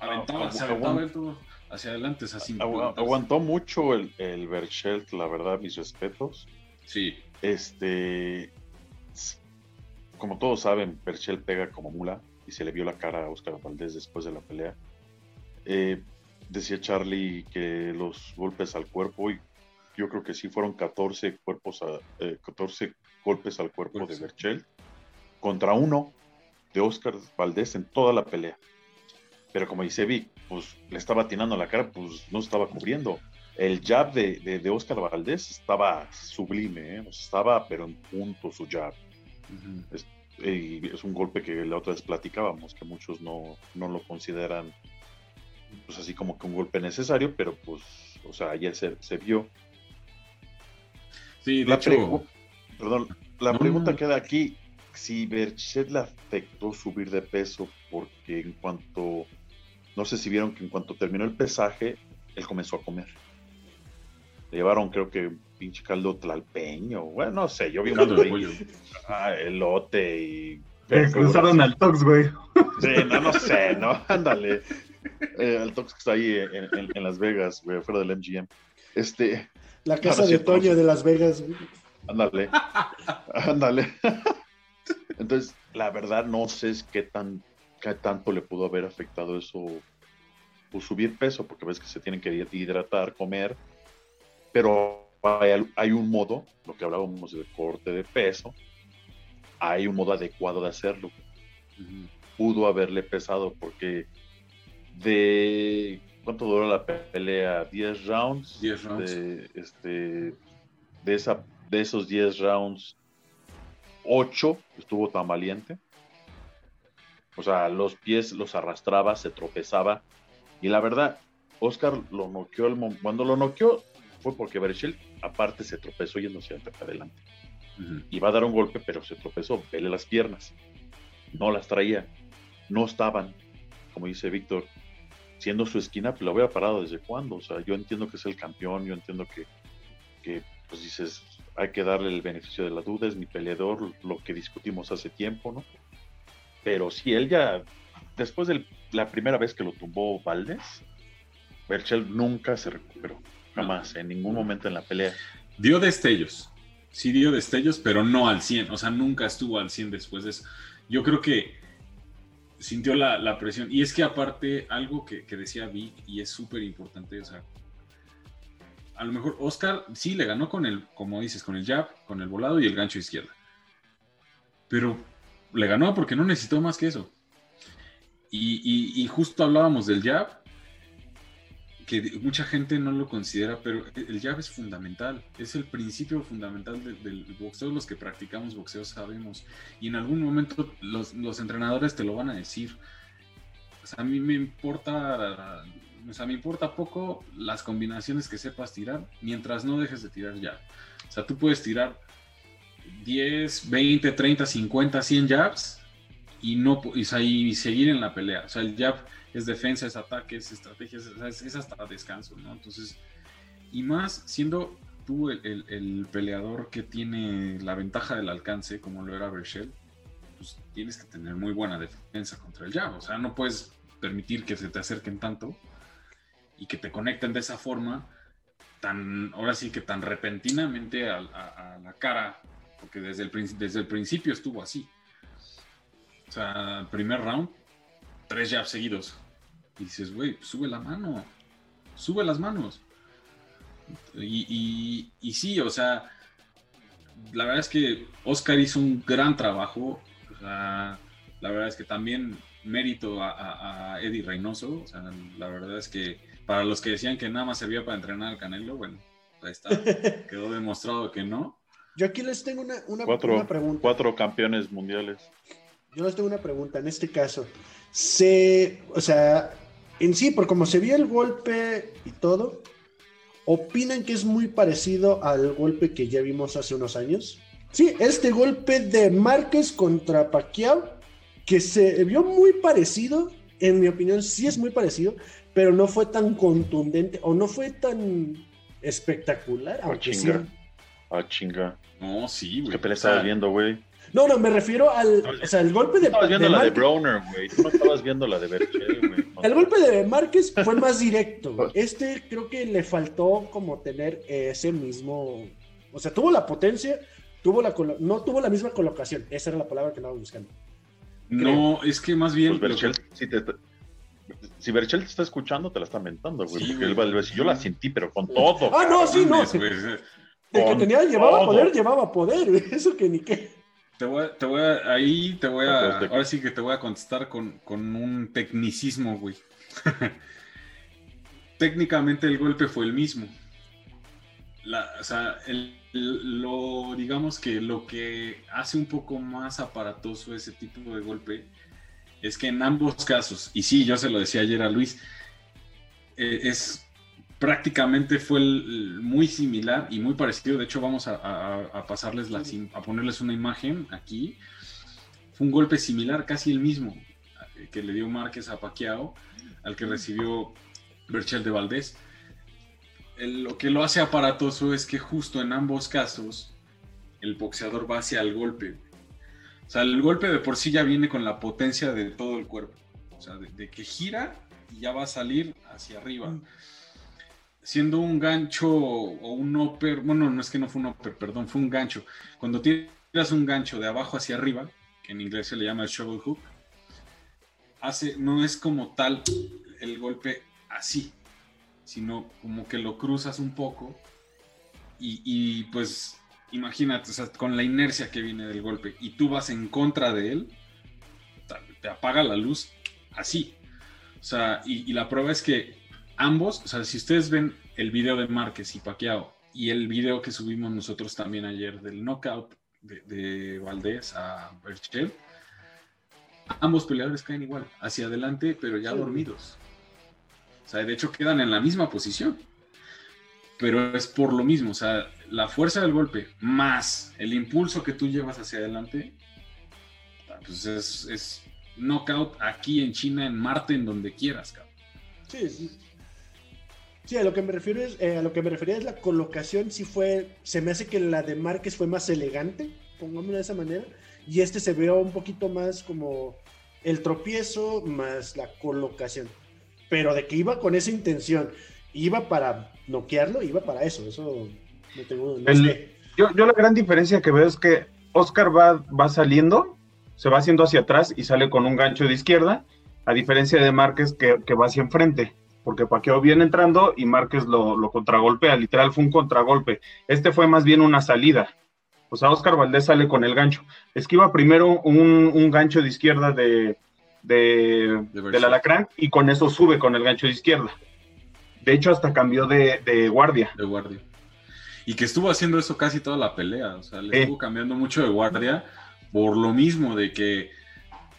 aventaba, se aventaba él todo hacia adelante, o sea, sin Agu- plantarse. aguantó mucho el, el Berchelt, la verdad, mis respetos. Sí, Este, como todos saben, Berchelt pega como mula y se le vio la cara a Oscar Valdés después de la pelea. Eh, decía Charlie que los golpes al cuerpo, y yo creo que sí fueron 14 cuerpos a- eh, 14 golpes al cuerpo de Golpes. Berchelt contra uno de Oscar Valdés en toda la pelea. Pero como dice Vic, pues le estaba atinando la cara, pues no estaba cubriendo. El jab de, de, de Oscar Valdés estaba sublime, ¿eh? Estaba pero en punto su jab. Y es un golpe que la otra vez platicábamos, que muchos no, no lo consideran pues así como que un golpe necesario, pero pues, o sea, ayer se, se vio. Sí, de La, hecho, pregu- perdón, la No, pregunta queda aquí, si Berchet le afectó subir de peso, porque en cuanto, no sé si vieron que en cuanto terminó el pesaje, él comenzó a comer. Le llevaron creo que pinche caldo tlalpeño, bueno, no sé, yo vi un caldo de ahí, pollo. ah, elote y... Me cruzaron al Tox, güey. Sí, no, no sé, no, (laughs) ándale. Eh, el Tox que está ahí en, en- en Las Vegas, güey, fuera del MGM. Este, La casa de Toño de Las Vegas. ándale, (laughs) ándale. Entonces, la verdad, no sé es qué, tan, qué tanto le pudo haber afectado eso, pues subir peso, porque ves que se tienen que hidratar, comer, pero hay, hay un modo, lo que hablábamos del corte de peso, hay un modo adecuado de hacerlo. Pudo haberle pesado porque de cuánto duró la pelea 10 rounds 10 rounds. de este de esa de esos 10 rounds 8 estuvo tan valiente o sea los pies los arrastraba se tropezaba y la verdad Oscar lo noqueó el cuando lo noqueó fue porque Berchel aparte se tropezó yéndose hacia adelante Ujú. iba a dar un golpe, pero se tropezó, vele las piernas. No las traía, no estaban, como dice Víctor, siendo su esquina, pues lo había parado desde cuándo. O sea, yo entiendo que es el campeón, yo entiendo que, que pues dices, hay que darle el beneficio de la duda, es mi peleador, lo que discutimos hace tiempo, ¿no? Pero si él ya, después de la primera vez que lo tumbó Valdés, Berchel nunca se recuperó, jamás, en ningún momento en la pelea. Dio destellos. Sí dio destellos, pero no al 100. O sea, nunca estuvo al 100 después de eso. Yo creo que sintió la, la presión. Y es que aparte, algo que, que decía Vic, y es súper importante, o sea, a lo mejor Oscar sí le ganó con el, como dices, con el jab, con el volado y el gancho izquierda. Pero le ganó porque no necesitó más que eso. Y, y- y justo hablábamos del jab, mucha gente no lo considera, pero el jab es fundamental, es el principio fundamental de- del boxeo, los que practicamos boxeo sabemos, y en algún momento los, los entrenadores te lo van a decir. O sea, a mí me importa, o sea, me importa poco las combinaciones que sepas tirar, mientras no dejes de tirar jab. O sea, tú puedes tirar 10, 20, 30, 50, 100 jabs y no y, o sea, y seguir en la pelea. O sea, el jab es defensa, es ataque, es estrategia, es, hasta descanso, ¿no? Entonces, y más siendo tú el, el- el peleador que tiene la ventaja del alcance, como lo era Berchel, pues tienes que tener muy buena defensa contra el jab. O sea, no puedes permitir que se te acerquen tanto y que te conecten de esa forma, tan, ahora sí que tan repentinamente a, la cara, porque desde el, desde el principio estuvo así. O sea, primer round, tres jabs seguidos. Y dices, güey, sube la mano, sube las manos. Y, y- y sí, o sea, la verdad es que Oscar hizo un gran trabajo. O sea, la verdad es que también mérito a, a, Eddie Reynoso. O sea, la verdad es que para los que decían que nada más servía para entrenar al Canelo, bueno, ahí está. (laughs) Quedó demostrado que no. Yo aquí les tengo una, una, cuatro, pregunta. Cuatro campeones mundiales. Yo les tengo una pregunta. En este caso, se, o sea, en sí, por como se vio el golpe y todo, ¿opinan que es muy parecido al golpe que ya vimos hace unos años? Sí, este golpe de Márquez contra Pacquiao, que se vio muy parecido, en mi opinión sí es muy parecido, pero no fue tan contundente o no fue tan espectacular. A chinga. A chinga. No, sí, güey. ¿Qué pelea estabas viendo, güey? No, no, me refiero al. O sea, el golpe de. Estabas viendo la de Browner, güey. Tú no estabas viendo la de Berchel, güey. el golpe de Márquez fue más directo. (laughs) Este creo que le faltó como tener ese mismo. O sea, tuvo la potencia, tuvo la no tuvo la misma colocación. Esa era la palabra que andaba buscando. No, es que más bien. Pues Berchel, si, te, si Berchel te está escuchando, te la está mentando, güey. porque él va a decir, yo la sentí, pero con todo. Ah, no, sí, no. De que tenía, llevaba poder, llevaba poder. (laughs) Eso que ni qué. Te voy, te voy a, ahí te voy a, ahora sí que te voy a contestar con, con un tecnicismo, güey. (laughs) Técnicamente el golpe fue el mismo. La, o sea, el, lo, digamos que lo que hace un poco más aparatoso ese tipo de golpe es que en ambos casos, y sí, yo se lo decía ayer a Luis, eh, es prácticamente fue muy similar y muy parecido. De hecho, vamos a, pasarles a ponerles una imagen aquí. Fue un golpe similar, casi el mismo eh, que le dio Márquez a Paquiao, al que recibió Berchel de Valdés. lo que lo hace aparatoso es que justo en ambos casos el boxeador va hacia el golpe. O sea, el golpe de por sí ya viene con la potencia de todo el cuerpo. O sea, de, que gira y ya va a salir hacia arriba. Mm siendo un gancho o un upper, bueno, no es que no fue un upper, perdón, fue un gancho. Cuando tiras un gancho de abajo hacia arriba, que en inglés se le llama el shovel hook, hace, no es como tal el golpe así, sino como que lo cruzas un poco y, pues imagínate, o sea, con la inercia que viene del golpe y tú vas en contra de él, te apaga la luz así. O sea, y, y la prueba es que ambos, o sea, si ustedes ven el video de Márquez y Paquiao y el video que subimos nosotros también ayer del knockout de, Valdés a Berchel, ambos peleadores caen igual, hacia adelante, pero ya dormidos. O sea, de hecho quedan en la misma posición. Pero es por lo mismo, o sea, la fuerza del golpe más el impulso que tú llevas hacia adelante, pues es, es knockout aquí en China, en Marte, en donde quieras, cabrón. Sí, sí. Sí, a lo que me refiero es, eh, a lo que me refería es la colocación, sí fue, se me hace que la de Márquez fue más elegante, pongámoslo de esa manera, y este se vio un poquito más como el tropiezo más la colocación. Pero de que iba con esa intención, iba para noquearlo, iba para eso, eso no tengo no yo, yo, la gran diferencia que veo es que Oscar va, va saliendo, se va haciendo hacia atrás y sale con un gancho de izquierda, a diferencia de Márquez que, que va hacia enfrente porque Paqueo viene entrando y Márquez lo, lo, contragolpea, literal fue un contragolpe. Este fue más bien una salida. O sea, Oscar Valdés sale con el gancho. Esquiva primero un, gancho de izquierda de, de, del alacrán y con eso sube con el gancho de izquierda. De hecho, hasta cambió de, guardia. De guardia. Y que estuvo haciendo eso casi toda la pelea. O sea, le estuvo cambiando mucho de guardia por lo mismo de que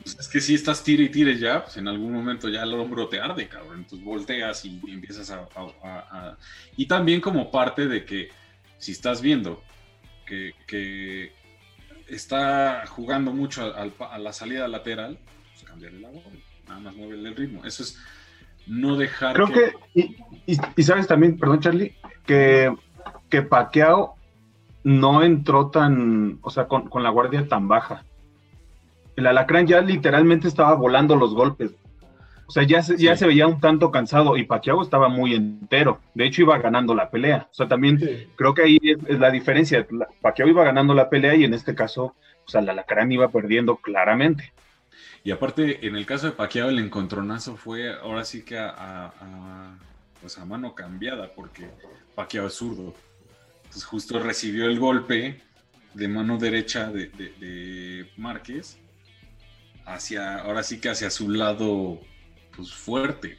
pues es que si estás tire y tire ya, pues en algún momento ya el hombro te arde, cabrón. Entonces volteas y, empiezas a, Y también como parte de que si estás viendo que, está jugando mucho a, la salida lateral, pues cambiarle la voz, nada más mueve el ritmo. Eso es no dejar Creo que... y, sabes también, perdón Charlie, que, que Paqueado no entró tan, o sea, con, con la guardia tan baja el alacrán ya literalmente estaba volando los golpes. O sea, ya se, ya se veía un tanto cansado y Pacquiao estaba muy entero. De hecho, iba ganando la pelea. O sea, también creo que ahí es, la diferencia. Pacquiao iba ganando la pelea y en este caso, o sea, el alacrán iba perdiendo claramente. Y aparte, en el caso de Pacquiao, el encontronazo fue ahora sí que a, pues a mano cambiada, porque Pacquiao es zurdo. Entonces justo recibió el golpe de mano derecha de, de- de Márquez hacia, ahora sí que hacia su lado, pues fuerte,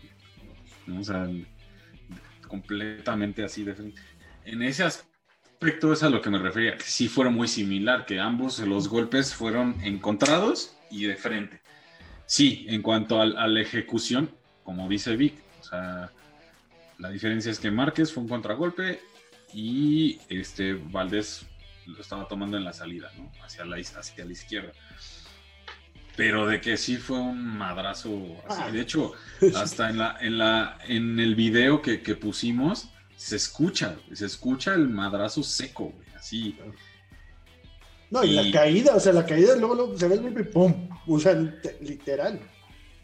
completamente así de frente. En ese aspecto es a lo que me refería, que sí fueron muy similar, que ambos los golpes fueron encontrados y de frente. Sí, en cuanto a la ejecución, como dice Vic, la diferencia es que Márquez fue un contragolpe y este Valdés lo estaba tomando en la salida, ¿no? Hacia la, hacia la izquierda. Pero de que sí fue un madrazo así. Ah. De hecho, hasta en la, en la, en el video que, que pusimos, se escucha, se escucha el madrazo seco, güey, así. No, y, Y- la caída, o sea, la caída, luego, luego se ve el golpe y ¡pum! O sea, te- literal.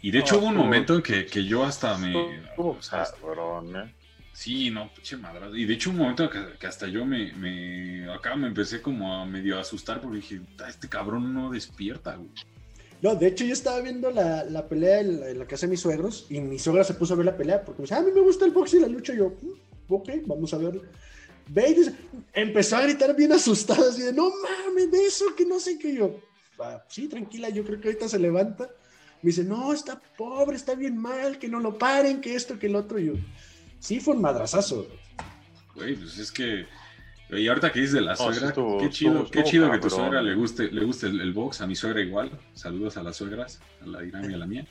Y de hecho No, hubo un momento en que, que yo hasta me. O sea, cabrón, ¿eh? Sí, no, pinche madrazo. Y de hecho, un momento que, que hasta yo me, me. Acá me empecé como a medio asustar porque dije, "Ah, este cabrón no despierta, güey. No, de hecho yo estaba viendo la, la pelea en la, en la casa de mis suegros y mi suegra se puso a ver la pelea porque me dice, "Ah, a mí me gusta el box y la lucha. Y yo, "Mm, ok, vamos a verla. Ve empezó a gritar bien asustada, así de, no mames, de eso, que no sé qué. Yo, "Ah, sí, tranquila, yo creo que ahorita se levanta. Me dice, no, está pobre, está bien mal, que no lo paren, que esto, que el otro. Y yo, sí, fue un madrazazo. Güey, pues es que. Y ahorita que dices de la sí suegra, estuvo- qué chido, estuvo- qué estuvo chido que tu cabrón. suegra le guste, le guste el, el box, a mi suegra igual. Saludos a las suegras, a la Irán y a la mía.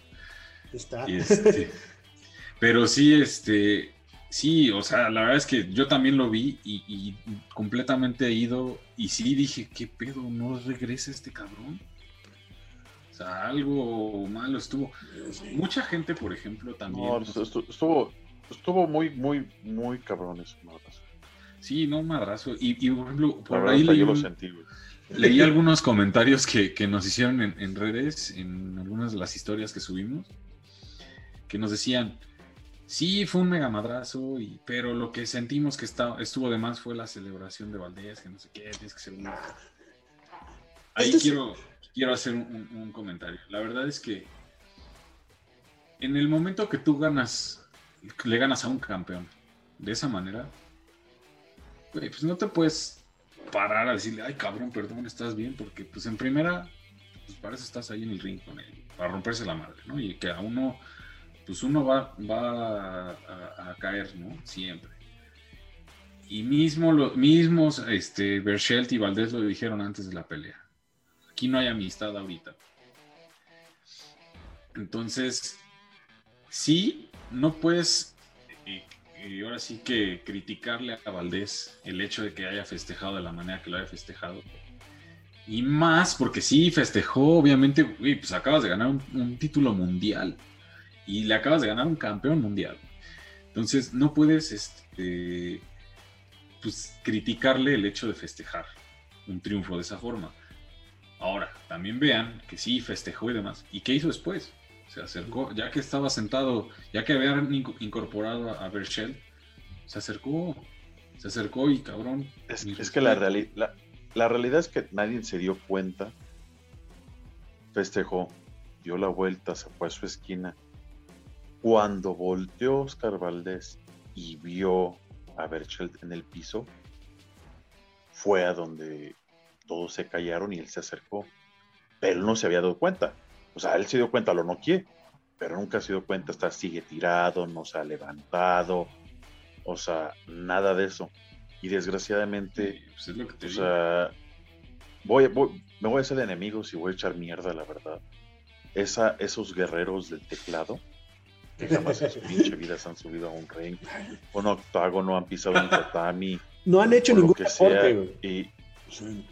Está. Y este, pero sí, este, sí, o sea, la verdad es que yo también lo vi y, y completamente ido y sí dije, ¿qué pedo? ¿No regresa este cabrón? O sea, algo malo estuvo. Mucha gente, por ejemplo, también. No, estu- estuvo, estuvo muy, muy, muy cabrón ese madrazo. Sí, no, madrazo. Y, y, por ejemplo, ahí leí, yo lo un- sentí, leí (laughs) algunos comentarios que, que nos hicieron en, en redes, en algunas de las historias que subimos, que nos decían, sí, fue un mega madrazo, y, pero lo que sentimos que está, estuvo de más fue la celebración de Valdés, que no sé qué, tienes que ser un... Ahí es- quiero, quiero hacer un, un comentario. La verdad es que en el momento que tú ganas, le ganas a un campeón de esa manera, pues no te puedes parar a decirle, ay cabrón, perdón, estás bien, porque pues en primera, pues para eso estás ahí en el ring con él, para romperse la madre, ¿no? Y que a uno, pues uno va, va a, caer, ¿no? Siempre. Y mismo los mismos, este, Berchelt y Valdés lo dijeron antes de la pelea. Aquí no hay amistad ahorita. Entonces, sí, no puedes, y, y ahora sí que criticarle a Valdés el hecho de que haya festejado de la manera que lo haya festejado. Y más porque sí festejó, obviamente, pues acabas de ganar un, un título mundial y le acabas de ganar un campeón mundial. Entonces, no puedes, este, pues, criticarle el hecho de festejar un triunfo de esa forma. Ahora, también vean que sí festejó y demás. ¿Y qué hizo después? Se acercó, ya que estaba sentado, ya que habían inco- incorporado a, Berchel, se acercó, se acercó y cabrón. Es, es que la, reali- la, la realidad es que nadie se dio cuenta. Festejó, dio la vuelta, se fue a su esquina. Cuando volteó Oscar Valdés y vio a Berchelt en el piso, fue a donde todos se callaron y él se acercó. Pero él no se había dado cuenta. O sea, él se dio cuenta, lo noqué, pero nunca se dio cuenta, está, sigue tirado, no se ha levantado, o sea, nada de eso. Y desgraciadamente, Pues es lo que te o digo. sea, voy, voy- me voy a hacer enemigos y voy a echar mierda, la verdad. Esa, esos guerreros del teclado, que jamás en su pinche vida se han subido a un ring, un octágono, han pisado un tatami, No han hecho ningún deporte, sea. güey. Y, Sí.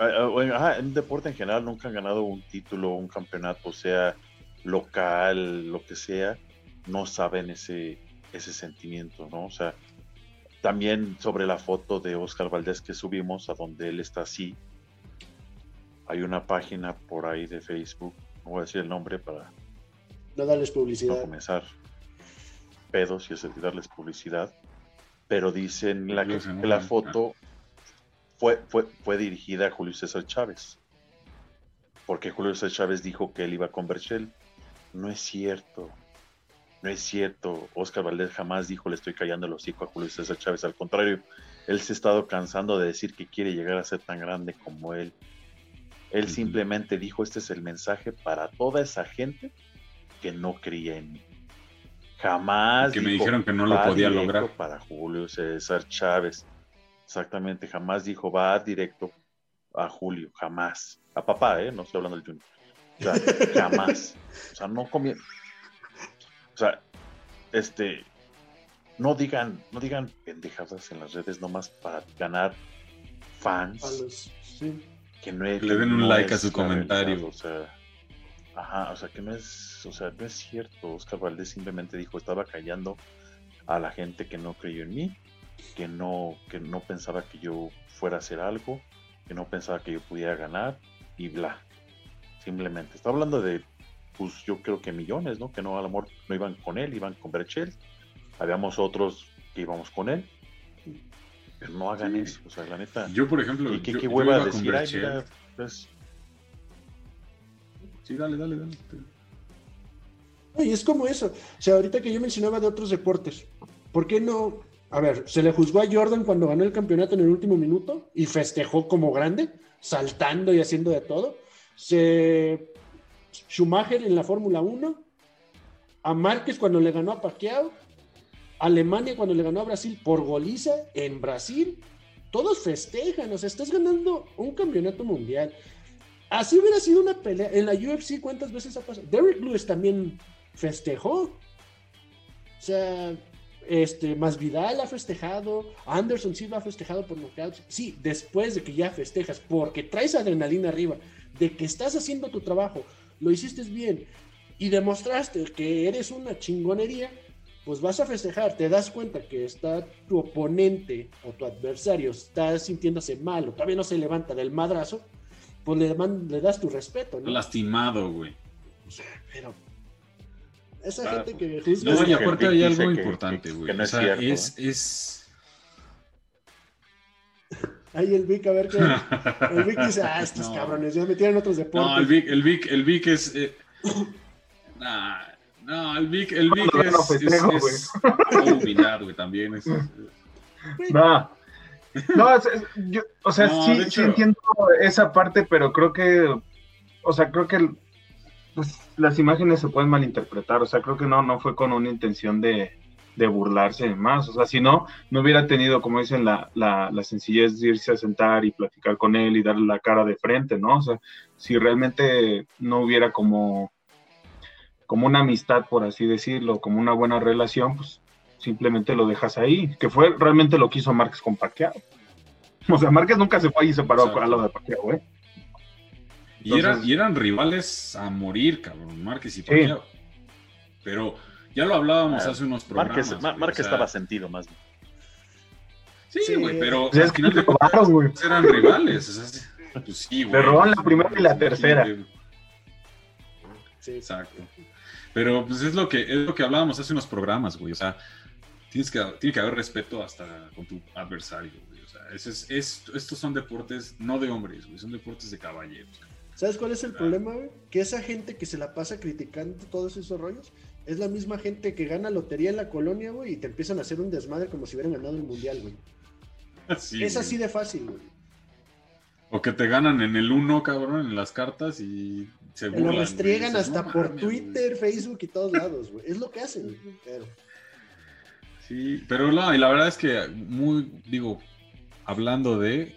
Ah, ah, bueno, ajá, en deporte en general nunca han ganado un título, un campeonato, sea local, lo que sea, no saben ese, ese sentimiento, ¿no? O sea, también sobre la foto de Oscar Valdés que subimos, a donde él está así, hay una página por ahí de Facebook, no voy a decir el nombre para No darles no publicidad. comenzar pedos y hacer darles publicidad, pero dicen la, que, que la foto fue, fue, fue dirigida a Julio César Chávez, porque Julio César Chávez dijo que él iba con Berchel. No es cierto, no es cierto. Oscar Valdés jamás dijo le estoy callando el hocico a Julio César Chávez, al contrario, él se ha estado cansando de decir que quiere llegar a ser tan grande como él. Él simplemente dijo, este es el mensaje para toda esa gente que no creía en mí. Jamás. Que me dijeron que no lo "Va podía lograr". Para Julio César Chávez. Exactamente, jamás dijo va directo a Julio, jamás. A papá, ¿eh? No estoy hablando del Junior. O sea, (laughs) jamás. O sea, no comía. O sea, este. No digan, no digan pendejadas en las redes nomás para ganar fans A los, sí. que no es, Le den un no like a su comentario. realidad, o sea, ajá, o sea, que no es, o sea, no es cierto. Oscar Valdés simplemente dijo, estaba callando a la gente que no creyó en mí, que no, que no pensaba que yo fuera a hacer algo, que no pensaba que yo pudiera ganar y bla. Simplemente. Está hablando de, pues yo creo que millones, ¿no? Que no, a lo mejor no iban con él, iban con Berchel. Habíamos otros que íbamos con él. Pero no hagan Sí. eso, o sea, la neta. Yo, por ejemplo, y qué, yo- qué yo hueva iba con decir, ay, mira, pues, Sí, dale, dale, dale. Y es como eso. O sea, ahorita que yo mencionaba de otros deportes, ¿por qué no? A ver, se le juzgó a Jordan cuando ganó el campeonato en el último minuto y festejó como grande, saltando y haciendo de todo. Se Schumacher en la Fórmula 1, a Márquez cuando le ganó a Pacquiao, Alemania cuando le ganó a Brasil por goliza en Brasil. Todos festejan, o sea, estás ganando un campeonato mundial. Así hubiera sido una pelea. En la UFC, ¿cuántas veces ha pasado? Derrick Lewis también festejó. O sea, este, Masvidal ha festejado, Anderson Silva ha festejado por knockouts. Sí, después de que ya festejas, porque traes adrenalina arriba, de que estás haciendo tu trabajo, lo hiciste bien y demostraste que eres una chingonería, pues vas a festejar. Te das cuenta que está tu oponente o tu adversario está sintiéndose mal o todavía no se levanta del madrazo, pues le, man- le das tu respeto, ¿no? Lastimado, güey. Pero esa Ah, gente que juzga No, Es y aparte hay algo que- importante, güey. que no o es sea, cierto, es, es... ahí el Vic a ver qué (laughs) el Vic dice, ah, estos No. cabrones ya metieron otros deportes. No, el Vic, el Vic, el Vic es... eh, (coughs) nah, no, el Vic, el Vic No, no, no es... festejo, es, es todo humildad, güey, también. Es, Güey, No. No, es- es- yo- o sea, No, sí, de sí hecho- entiendo esa parte, pero creo que, o sea, creo que el- pues, las imágenes se pueden malinterpretar, o sea, creo que no, no fue con una intención de, de burlarse más, o sea, si no, no hubiera tenido, como dicen, la, la, la sencillez de irse a sentar y platicar con él y darle la cara de frente, ¿no? O sea, si realmente no hubiera como, como una amistad, por así decirlo, como una buena relación, pues simplemente lo dejas ahí, que fue realmente lo que hizo Márquez con Pacquiao. O sea, Márquez nunca se fue y se paró Exacto. a lo de Pacquiao, ¿eh? Y, eran, y eran rivales a morir, cabrón, Márquez y Pacquiao. Pero ya lo hablábamos Ah, hace unos programas. Márquez, Ma- güey, Márquez o sea, estaba sentido más bien. Sí, Sí. güey, pero O sea, al es que final de robaron, güey. cuentas eran rivales. o sea, sí, pues sí, güey. Le robaron la primera y la tercera. sí. Exacto. Pero pues es lo que es lo que hablábamos hace unos programas, güey. O sea, tienes que, tiene que haber respeto hasta con tu adversario, güey. O sea, es, es- estos son deportes no de hombres, güey, son deportes de caballeros. ¿Sabes cuál es el problema, güey? Que esa gente que se la pasa criticando todos esos rollos es la misma gente que gana lotería en la colonia, güey, y te empiezan a hacer un desmadre como si hubieran ganado el mundial, güey. (laughs) Sí, es güey. así de fácil, güey. O que te ganan en el uno, cabrón, en las cartas y se burlan. lo restriegan hasta "No por mames, güey". Twitter, Facebook y todos lados, güey. Es lo que hacen, güey. Pero, Sí, pero la, y la verdad es que muy, digo, hablando de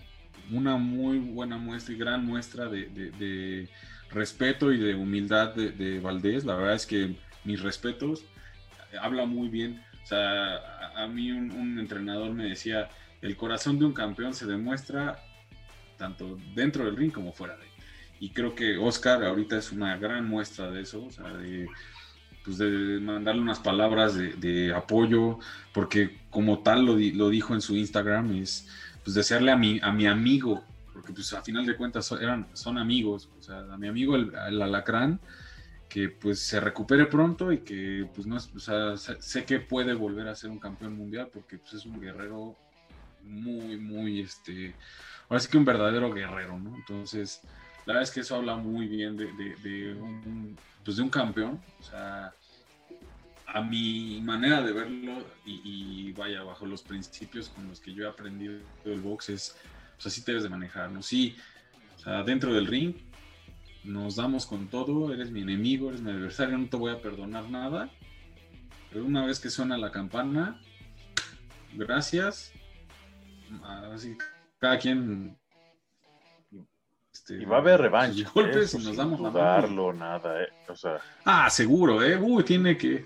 una muy buena muestra y gran muestra de, respeto y de humildad de, de Valdés, la verdad es que mis respetos, habla muy bien. O sea, a, mí un, entrenador me decía, el corazón de un campeón se demuestra tanto dentro del ring como fuera de él. Y creo que Oscar ahorita es una gran muestra de eso, o sea, de, pues de mandarle unas palabras de, apoyo, porque como tal lo, lo dijo en su Instagram, es pues desearle a mi, a mi amigo, porque pues a final de cuentas son, eran, son amigos, o sea, a mi amigo el, alacrán, que pues se recupere pronto y que pues no o sea, sé que puede volver a ser un campeón mundial porque pues es un guerrero muy, muy, este, ahora sí que un verdadero guerrero, ¿no? Entonces, la verdad es que eso habla muy bien de, de- de un, pues de un campeón, o sea, a mi manera de verlo y, y vaya, bajo los principios con los que yo he aprendido el box es, pues así te debes de manejar, ¿no? Sí, o sea, dentro del ring nos damos con todo, eres mi enemigo, eres mi adversario, no te voy a perdonar nada, pero una vez que suena la campana, gracias, así, cada quien... este, Y va a haber revancha. golpes y nos damos la mano. nada, eh. O sea, Ah, seguro, ¿eh? Uy, tiene que.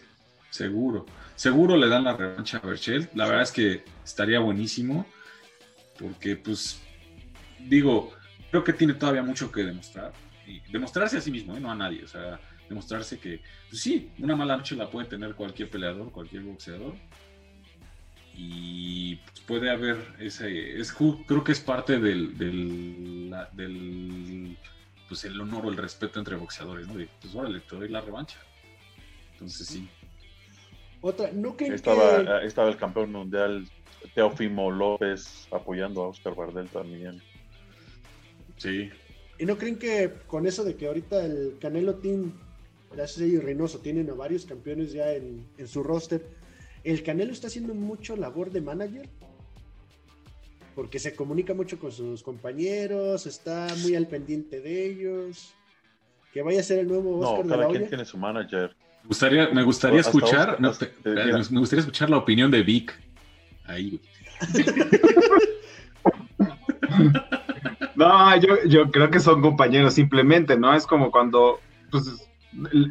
Seguro. Seguro le dan la revancha a Berchel. La verdad es que estaría buenísimo. Porque, pues, digo, creo que tiene todavía mucho que demostrar. Y demostrarse a sí mismo, ¿eh? no a nadie. O sea, demostrarse que, pues sí, una mala noche la puede tener cualquier peleador, cualquier boxeador. Y pues, puede haber ese. Es, creo que es parte del. del, pues el honor o el respeto entre boxeadores, ¿no? Pues órale, te doy la revancha. Entonces sí. Otra, ¿no creen que estaba, estaba el campeón mundial Teofimo López apoyando a Oscar Bardel también. Sí. ¿Y no creen que con eso de que ahorita el Canelo Team, gracias y Reynoso, tienen a varios campeones ya en, en su roster, el Canelo está haciendo mucho labor de manager? Porque se comunica mucho con sus compañeros, está muy al pendiente de ellos. Que vaya a ser el nuevo No, Oscar de cada la quien tiene su manager. Me gustaría, me gustaría Hasta escuchar. Oscar- no, hasta- te- te diga. me gustaría escuchar la opinión de Vic. Ahí, güey. (laughs) No, yo, yo creo que son compañeros simplemente, ¿no? Es como cuando pues,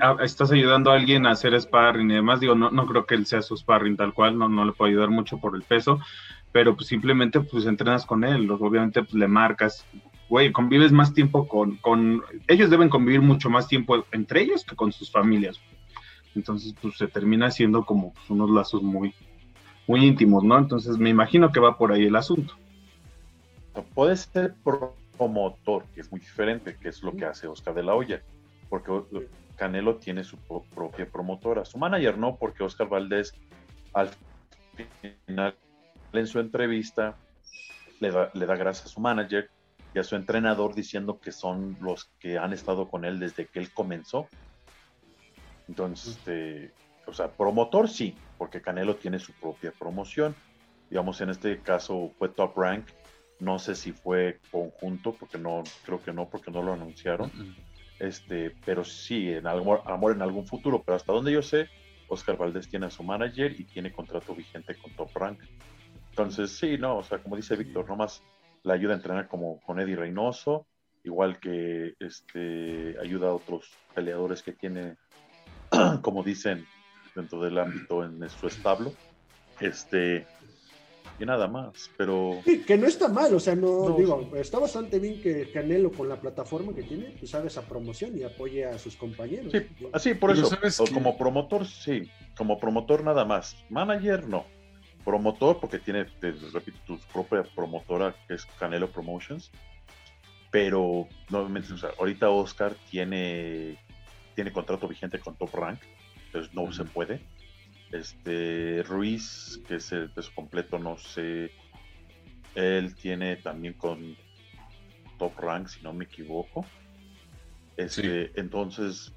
a- estás ayudando a alguien a hacer sparring y demás. Digo, no, no creo que él sea su sparring tal cual, no, no le puedo ayudar mucho por el peso, pero pues simplemente pues entrenas con él, obviamente pues, le marcas. Güey, convives más tiempo con, con... Ellos deben convivir mucho más tiempo entre ellos que con sus familias. Entonces, pues se termina siendo como pues, unos lazos muy, muy íntimos, ¿no? Entonces me imagino que va por ahí el asunto. Puede ser promotor, que es muy diferente, que es lo que hace Oscar de la Hoya, porque Canelo tiene su pro- propia promotora. Su manager no, porque Oscar Valdés al final en su entrevista le da, le da gracias a su manager y a su entrenador diciendo que son los que han estado con él desde que él comenzó. Entonces, este, o sea, promotor sí, porque Canelo tiene su propia promoción. Digamos, en este caso fue Top Rank. No sé si fue conjunto, porque no, creo que no, porque no lo anunciaron. Este, pero sí, en algo, amor en algún futuro. Pero hasta donde yo sé, Oscar Valdés tiene a su manager y tiene contrato vigente con Top Rank. Entonces, sí, no, o sea, como dice Víctor, nomás la ayuda a entrenar como con Eddie Reynoso, igual que este ayuda a otros peleadores que tiene, (clears throat) como dicen, dentro del ámbito en su establo. Este, y nada más, pero Sí, que no está mal, o sea, no, No, digo, está bastante bien que Canelo con la plataforma que tiene, pues haga esa promoción y apoye a sus compañeros. Sí, así por Pero eso, como promotor, sí, como promotor nada más. Manager, no. Promotor, porque tiene, te repito, tu propia promotora que es Canelo Promotions. Pero, nuevamente, o sea, ahorita Oscar tiene, tiene contrato vigente con Top Rank, entonces no se puede. Este Ruiz, que es el peso completo, no sé. Él tiene también con Top Rank, si no me equivoco. Este, Entonces,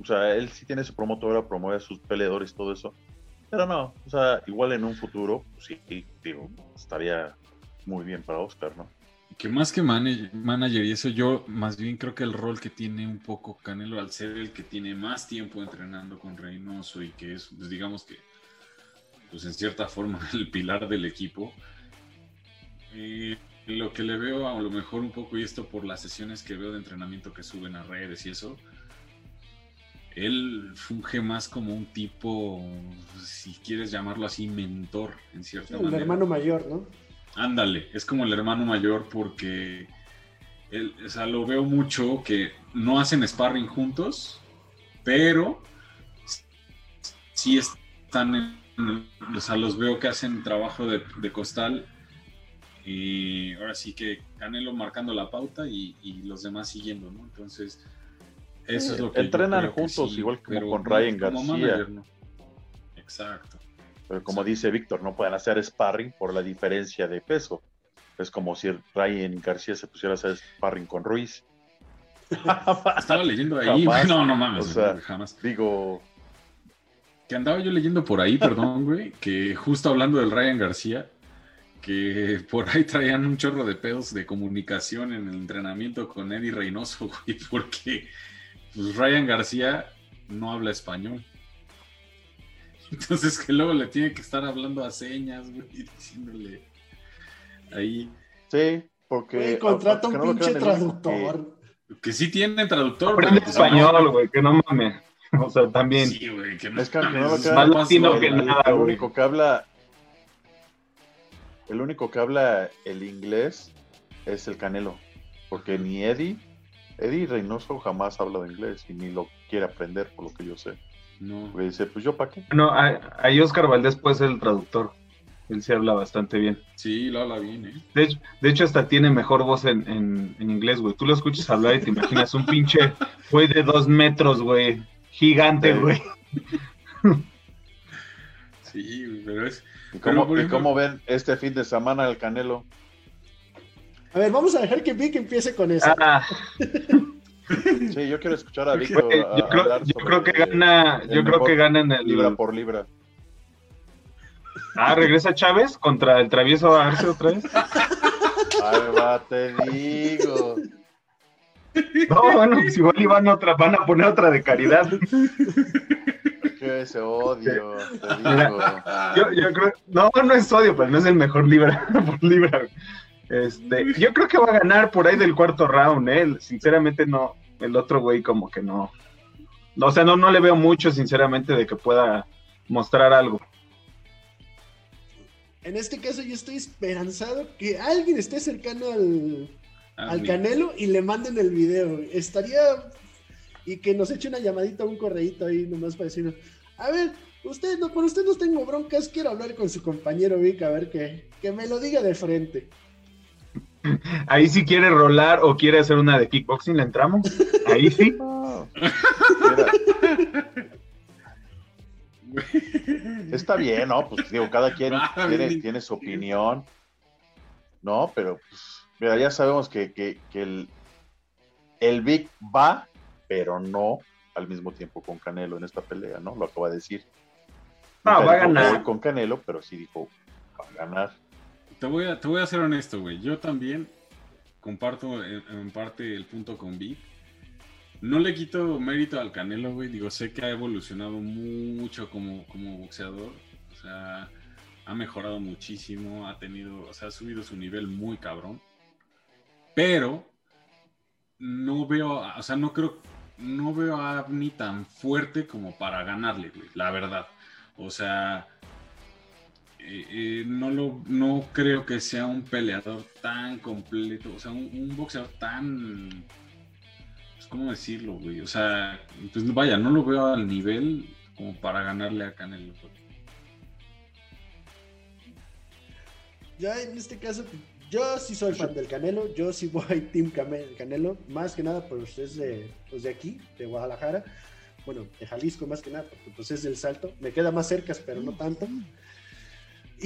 o sea, él sí tiene su promotora, promueve a sus peleadores, todo eso. Pero no, o sea, igual en un futuro, pues sí, digo, estaría muy bien para Oscar, ¿no? Que más que manager, manager y eso, yo más bien creo que el rol que tiene un poco Canelo al ser el que tiene más tiempo entrenando con Reynoso y que es, pues, digamos que, pues en cierta forma, (laughs) el pilar del equipo. eh, lo que le veo a lo mejor un poco, y esto por las sesiones que veo de entrenamiento que suben a redes y eso, él funge más como un tipo, si quieres llamarlo así, mentor, en cierta el manera. hermano mayor, ¿no? Ándale, es como el hermano mayor porque él, o sea, lo veo mucho que no hacen sparring juntos, pero sí están, en- o sea, los veo que hacen trabajo de, de costal y ahora sí que Canelo marcando la pauta y, y los demás siguiendo, ¿no? Entonces, eso Sí, es lo que entrenan que juntos, sí, igual como con Ryan como García. manager, no. Exacto. Pero como dice Víctor, no pueden hacer sparring por la diferencia de peso. Es como si Ryan García se pusiera a hacer sparring con Ruiz. (laughs) Estaba leyendo ahí, Jamás. no, no mames, O sea, jamás. Digo, Que que andaba yo leyendo por ahí, perdón, güey, que justo hablando del Ryan García, que por ahí traían un chorro de pedos de comunicación en el entrenamiento con Eddie Reynoso, (laughs) güey, porque pues, Ryan García no habla español. Entonces que luego le tiene que estar hablando a señas, güey, diciéndole ahí. Sí, porque. Güey, contrata un no pinche traductor. Que sí tienen traductor. Aprende pero, pues, español, güey, que no mames. O sea, también. Sí, güey, que que- Es que no Más no latino que güey. nada, el güey. único que habla. El único que habla el inglés es el Canelo. Porque ni Eddie. Eddie Reynoso jamás ha hablado inglés y ni lo quiere aprender, por lo que yo sé. No. Porque dice, pues yo para qué. No, ahí Oscar Valdés puede ser el traductor. Él sí habla bastante bien. Sí, lo habla bien, ¿eh? De hecho, de hecho hasta tiene mejor voz en, en, en inglés, güey. Tú lo escuchas hablar y te imaginas un pinche güey de dos metros, güey. Gigante, Sí. güey. (laughs) Sí, güey, pero es. ¿Y cómo, y cómo ven este fin de semana el Canelo? A ver, vamos a dejar que Vic empiece con eso. Ah, (laughs) Sí, yo quiero escuchar a Víctor. a- yo, creo, yo creo que gana, el yo creo que gana en el. libra por libra. Ah, regresa Chávez contra el travieso Arce otra vez. Ahí va, te digo. No, bueno, pues igual iban otra, van a poner otra de caridad. Que ese odio, te digo. Yo, yo creo, no, no es odio, pero no es el mejor libra (laughs) por libra. Este, yo creo que va a ganar por ahí del cuarto round, ¿eh? Sinceramente no, el otro güey como que no. O sea, no, no le veo mucho, sinceramente, de que pueda mostrar algo. En este caso yo estoy esperanzado que alguien esté cercano al, Ah, al Canelo y le manden el video. Estaría... Y que nos eche una llamadita, un correíto ahí nomás para decirnos, a ver, usted no, por usted no tengo broncas, quiero hablar con su compañero Vic, a ver que, que me lo diga de frente. Ahí si quiere rolar o quiere hacer una de kickboxing, ¿le entramos? Ahí sí. (laughs) Está bien, ¿no? Pues digo, cada quien Ah, tiene, tiene su opinión. No, pero pues, mira, ya sabemos que, que- que el, el Vic va, pero no al mismo tiempo con Canelo en esta pelea, ¿no? Lo acaba de decir. Nunca va a ganar. "Voy con Canelo, pero sí dijo, va a ganar. Te voy a, te voy a ser honesto, güey. Yo también comparto en, parte el punto con Vic. No le quito mérito al Canelo, güey. Digo, sé que ha evolucionado mucho como, como boxeador. O sea, ha mejorado muchísimo, ha tenido, o sea, ha subido su nivel muy cabrón. Pero no veo, o sea, no creo, no veo a Abni tan fuerte como para ganarle, güey, la verdad. O sea, no lo, no creo que sea un peleador tan completo, o sea, un, boxeador tan, pues, ¿cómo decirlo, güey? O sea, pues vaya, no lo veo al nivel como para ganarle a Canelo. Ya en este caso, yo sí soy fan del Canelo, yo sí voy (laughs) Team Came- Canelo, más que nada pues es de, pues de aquí, de Guadalajara, bueno, de Jalisco más que nada, porque pues es del Salto, me queda más cerca, pero no tanto.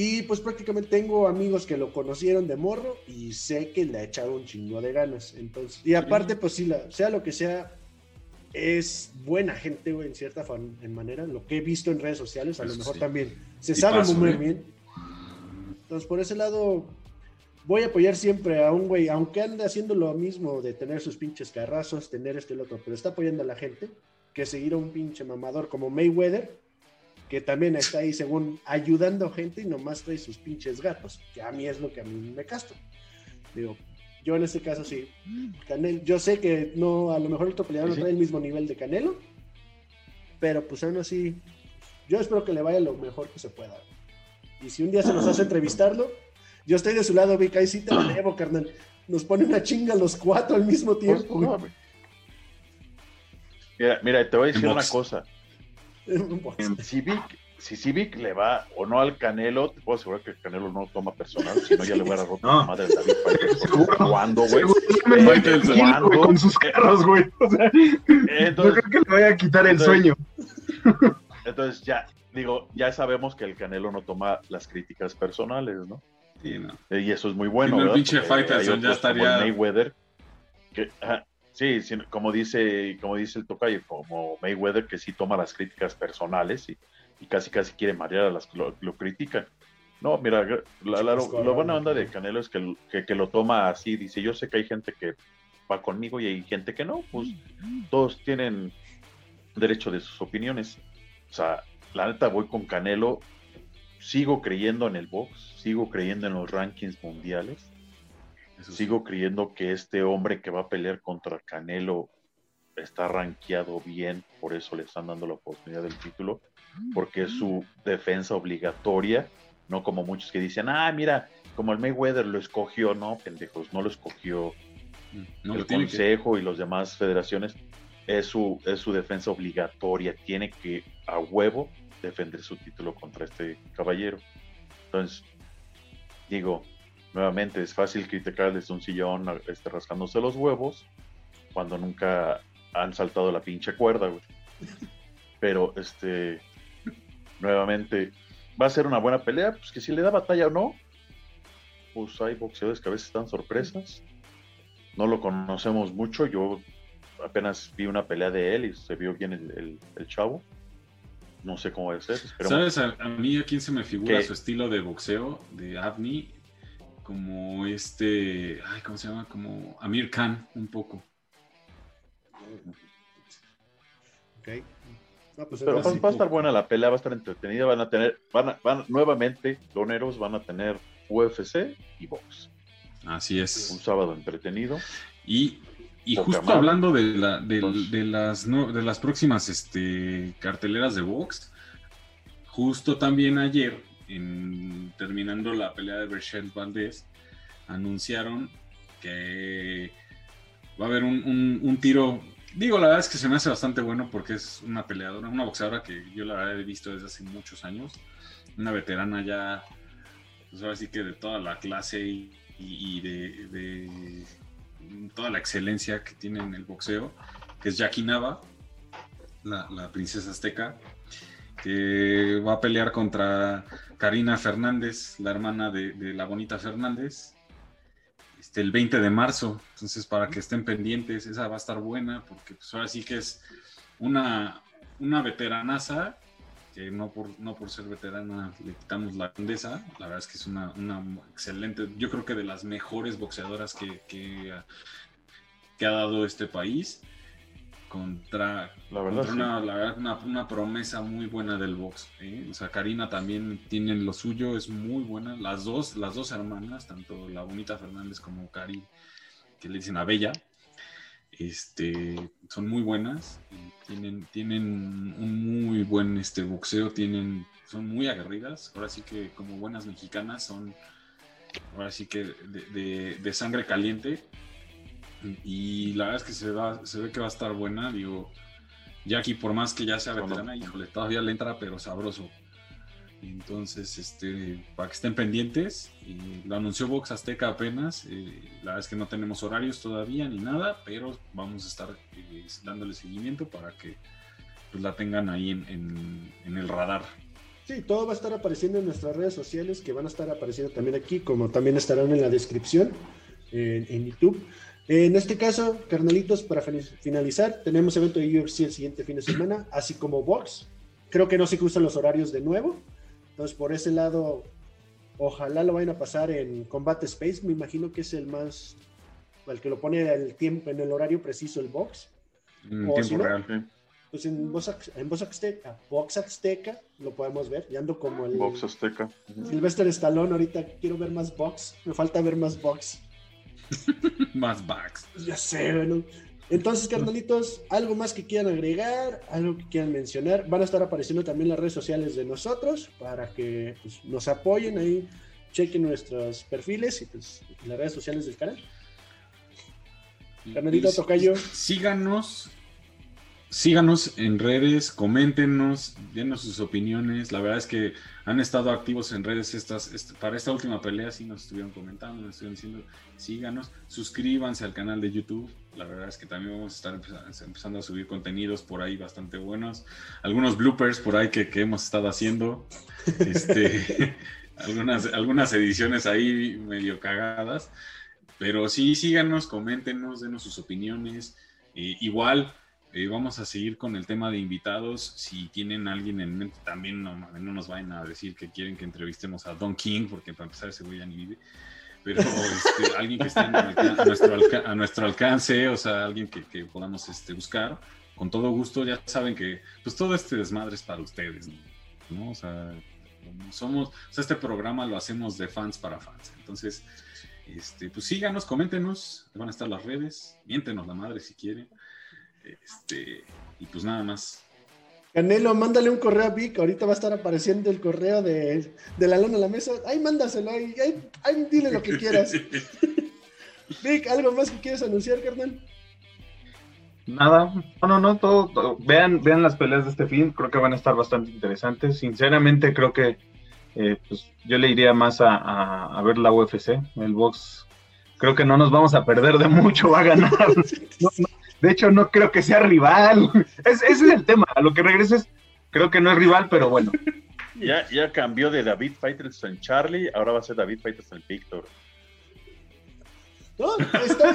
Y pues prácticamente tengo amigos que lo conocieron de morro y sé que le ha echado un chingo de ganas. Entonces, y aparte, pues sí, la- sea lo que sea, es buena gente, güey, en cierta fan- en manera. Lo que he visto en redes sociales, a lo mejor sí. también se Y sabe paso, muy ¿eh? bien. Entonces, por ese lado, voy a apoyar siempre a un güey, aunque ande haciendo lo mismo de tener sus pinches carrazos, tener esto y lo otro, pero está apoyando a la gente, que seguir a un pinche mamador como Mayweather, que también está ahí según ayudando gente y nomás trae sus pinches gatos, que a mí es lo que a mí me casto. Digo, yo en este caso sí, Canelo, yo sé que no, a lo mejor el otro peleador no trae el mismo nivel de Canelo, pero pues aún así, yo espero que le vaya lo mejor que se pueda. Y si un día se nos hace entrevistarlo, yo estoy de su lado, Vic, ahí sí te la llevo, carnal. Nos pone una chinga los cuatro al mismo tiempo. Mira, mira, te voy a decir una cosa. (laughs) Pues, Si Vic, si Civic le va o no al Canelo, te puedo asegurar que el Canelo no toma personal, si no ya le hubiera (laughs) roto No. la madre a David. (laughs) ¿Cuándo, güey? Voy con sus carros, güey. O sea, no Entonces, creo que le vaya a quitar el entonces- sueño. entonces ya, digo, ya sabemos que el Canelo no toma las críticas personales, ¿no? Sí, no. Eh, Y eso es muy bueno, no, el pinche ya estaría- Mayweather, que, ajá, sí, sí, como dice, como dice el tocayo, como Mayweather que sí toma las críticas personales y, y casi casi quiere marear a las que lo, lo critican. No, mira, la, buena onda de Canelo es que, que, que lo toma así, dice, yo sé que hay gente que va conmigo y hay gente que no, pues todos tienen derecho de sus opiniones. O sea, la neta voy con Canelo, sigo creyendo en el box, sigo creyendo en los rankings mundiales, Eso sí. sigo creyendo que este hombre que va a pelear contra Canelo está rankeado bien, por eso le están dando la oportunidad del título, porque es su defensa obligatoria, no como muchos que dicen, ah, mira, como el Mayweather lo escogió, no, pendejos, no lo escogió No, el tiene que- consejo y las demás federaciones, es su, es su defensa obligatoria, tiene que a huevo defender su título contra este caballero. Entonces, digo, nuevamente es fácil criticar desde un sillón este, rascándose los huevos cuando nunca han saltado la pinche cuerda, güey. Pero, este, nuevamente, va a ser una buena pelea, pues que si le da batalla o no, pues hay boxeadores que a veces dan sorpresas. No lo conocemos mucho, yo apenas vi una pelea de él y se vio bien el, el- el chavo. No sé cómo va a ser, esperemos. ¿Sabes a, a mí a quién se me figura ¿Qué? su estilo de boxeo de Avni? Como este, ay, ¿cómo se llama? Como Amir Khan, un poco. Ok. No, pues Pero va, a estar buena la pelea, va a estar entretenida, van a tener, van a, van, nuevamente, loneros van a tener UFC y box. Así Un es. sábado entretenido. Y, y justo madre. hablando de, la, de, las, no- de las próximas este, carteleras de box, justo también ayer, terminando la pelea de Berchel Valdés, anunciaron que va a haber un, tiro. Digo, la verdad es que se me hace bastante bueno porque es una peleadora, una boxeadora que yo la he visto desde hace muchos años. Una veterana ya, pues ahora sí que de toda la clase y, de, de toda la excelencia que tiene en el boxeo, que es Jackie Nava, la princesa azteca, que va a pelear contra Karina Fernández, la hermana de, la bonita Fernández, este, el 20 de marzo. Entonces, para que estén pendientes, esa va a estar buena, porque pues, ahora sí que es una, una veteranaza, que no por, no por ser veterana le quitamos la grandeza, la verdad es que es una, una excelente, yo creo que de las mejores boxeadoras que, que ha dado este país contra, La verdad, contra sí. una, la verdad, una, una promesa muy buena del box. ¿eh? O sea, Karina también tiene lo suyo, es muy buena. Las dos, las dos hermanas, tanto la bonita Fernández como Cari, que le dicen a Bella, este, son muy buenas. y tienen, tienen un muy buen este, boxeo, tienen, son muy aguerridas. Ahora sí que como buenas mexicanas son, ahora sí que de, de- de sangre caliente. Y la verdad es que se, va, se ve que va a estar buena. Digo, Jackie, por más que ya sea veterana, híjole, todavía le entra, pero sabroso. Entonces, este, para que estén pendientes, lo anunció Box Azteca apenas. eh, la verdad es que no tenemos horarios todavía ni nada, pero vamos a estar eh, dándole seguimiento para que pues, la tengan ahí en, en- en el radar. Sí, todo va a estar apareciendo en nuestras redes sociales, que van a estar apareciendo también aquí, como también estarán en la descripción en, en YouTube. En este caso, carnalitos, para fin- finalizar, tenemos evento de UFC el siguiente fin de semana, así como Box. Creo que no se cruzan los horarios de nuevo. Entonces, por ese lado, ojalá lo vayan a pasar en Combate Space. Me imagino que es el más, el que lo pone el tiempo, en el horario preciso, el Box. En O tiempo si no, real. Sí, Pues en Box, en Box Azteca, Box Azteca lo podemos ver. Ya ando como el Box Azteca. Sylvester Stallone. Ahorita quiero ver más Box. Me falta ver más Box. (laughs) Más backs. Ya sé, bueno. Entonces, carnalitos, algo más que quieran agregar, algo que quieran mencionar. Van a estar apareciendo también las redes sociales de nosotros para que pues, nos apoyen ahí, chequen nuestros perfiles y pues, las redes sociales del canal. Carnalito Y- Tocayo. Síganos. Síganos en redes, coméntenos, denos sus opiniones. La verdad es que han estado activos en redes estas, est- para esta última pelea, sí nos estuvieron comentando, nos estuvieron diciendo, síganos, suscríbanse al canal de YouTube. La verdad es que también vamos a estar empeza- empezando a subir contenidos por ahí bastante buenos. Algunos bloopers por ahí que, hemos estado haciendo. Este, (laughs) algunas, algunas ediciones ahí medio cagadas. Pero sí, síganos, coméntenos, denos sus opiniones. Eh, igual, Eh, vamos a seguir con el tema de invitados. Si tienen alguien en mente, también no, no nos vayan a decir que quieren que entrevistemos a Don King, porque para empezar ese güey ya ni vive. Pero este, (laughs) alguien que esté a, nuestro a nuestro alcance, o sea, alguien que, que podamos este, buscar, con todo gusto. Ya saben que pues todo este desmadre es para ustedes, ¿no? O sea, somos, o sea, este programa lo hacemos de fans para fans. Entonces, este, pues síganos, coméntenos, van a estar las redes, miéntenos la madre si quieren. Este, y pues nada más. Canelo, mándale un correo a Vic. Ahorita va a estar apareciendo el correo de, de la lona a la mesa. Ahí mándaselo, ahí, ahí, ahí dile lo que quieras. (laughs) Vic, ¿algo más que quieres anunciar, carnal? Nada, no, no, no, todo, todo. Vean, vean las peleas de este fin, creo que van a estar bastante interesantes. Sinceramente, creo que eh, pues, yo le iría más a, a- a ver la UFC, el box. Creo que no nos vamos a perder de mucho, va a ganar. (laughs) No, no, de hecho, no creo que sea rival. (laughs) Es- ese es el tema. A lo que regreses, creo que no es rival, pero bueno. (laughs) Ya, ya cambió de David Fighters en Charlie, ahora va a ser David Fighters en Víctor. No, está,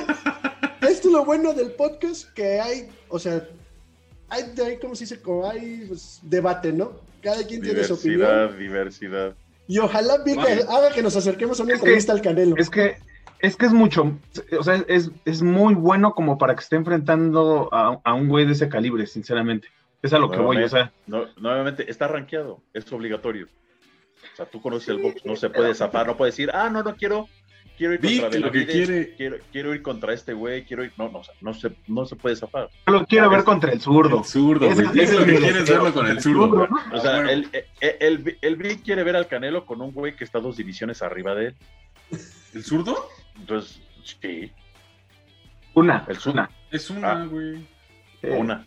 esto es lo bueno del podcast, que hay, o sea, hay, hay como se dice, como hay pues, debate, ¿no? Cada quien tiene su opinión. Diversidad, diversidad. Y ojalá Vic Vale. haga que nos acerquemos a una que- entrevista al Canelo. Es que es que es mucho, o sea, es, es muy bueno como para que esté enfrentando a, a un güey de ese calibre, sinceramente. Es a lo que voy, o sea. No, nuevamente, está rankeado, es obligatorio. O sea, tú conoces el box, no se puede zafar, no puede decir, ah, no, no quiero, quiero ir Vic, contra lo que quiere- quiero, quiero ir contra este güey, quiero ir, no, no, o sea, no se, no se puede zafar. Yo lo quiero ver contra el zurdo. El zurdo, ese Es lo que es quieres verlo con el zurdo, güey. O sea, Bueno, el, el, el, el Vic quiere ver al Canelo con un güey que está dos divisiones arriba de él. ¿El zurdo? Entonces, sí, Una, zurdo. una. Es una, Ah. güey. Eh, una.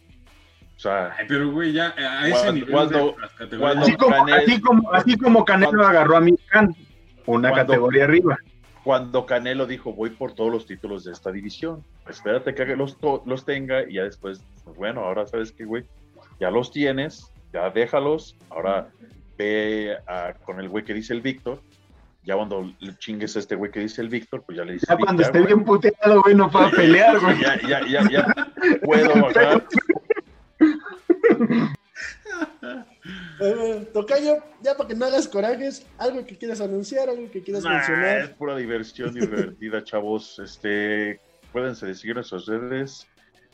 O sea, Ay, pero, güey, ya a ese Cuando- nivel cuando- de Así como, Canelo- así como, así como Canelo cuando- agarró a mi Khan, una cuando- categoría arriba. cuando Canelo dijo voy por todos los títulos de esta división, espérate que los, los tenga y ya después, pues bueno, ahora sabes que, güey, ya los tienes, ya déjalos, ahora ve a- con el güey que dice el Víctor, ya cuando le chingues a este güey que dice el Víctor, pues ya le dices, Ya "Vic, cuando esté güey, bien puteado, güey, no pueda pelear, güey. ya, ya, ya, ya, puedo bajar. Eh, Tocayo, ya para que no hagas corajes, algo que quieras anunciar, algo que quieras Nah, es mencionar. pura diversión divertida, chavos. Este, acuérdense de seguir nuestras redes.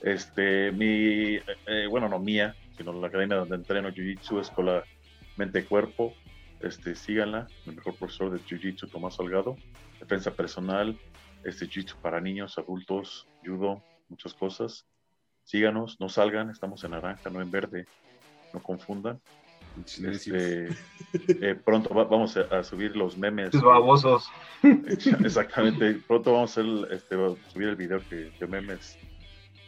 Este, mi, eh, bueno, no mía, sino la academia donde entreno Jiu-Jitsu, Escuela Mente Cuerpo. Este, síganla, el mejor profesor de Jiu-Jitsu, Tomás Salgado. Defensa personal, este Jiu-Jitsu para niños, adultos, judo, muchas cosas. Síganos, no salgan, estamos en naranja, no en verde. No confundan. Este, eh, pronto va- vamos a, a subir los memes. Esos babosos. (laughs) Exactamente. Pronto vamos a hacer, este, a subir el video que, de memes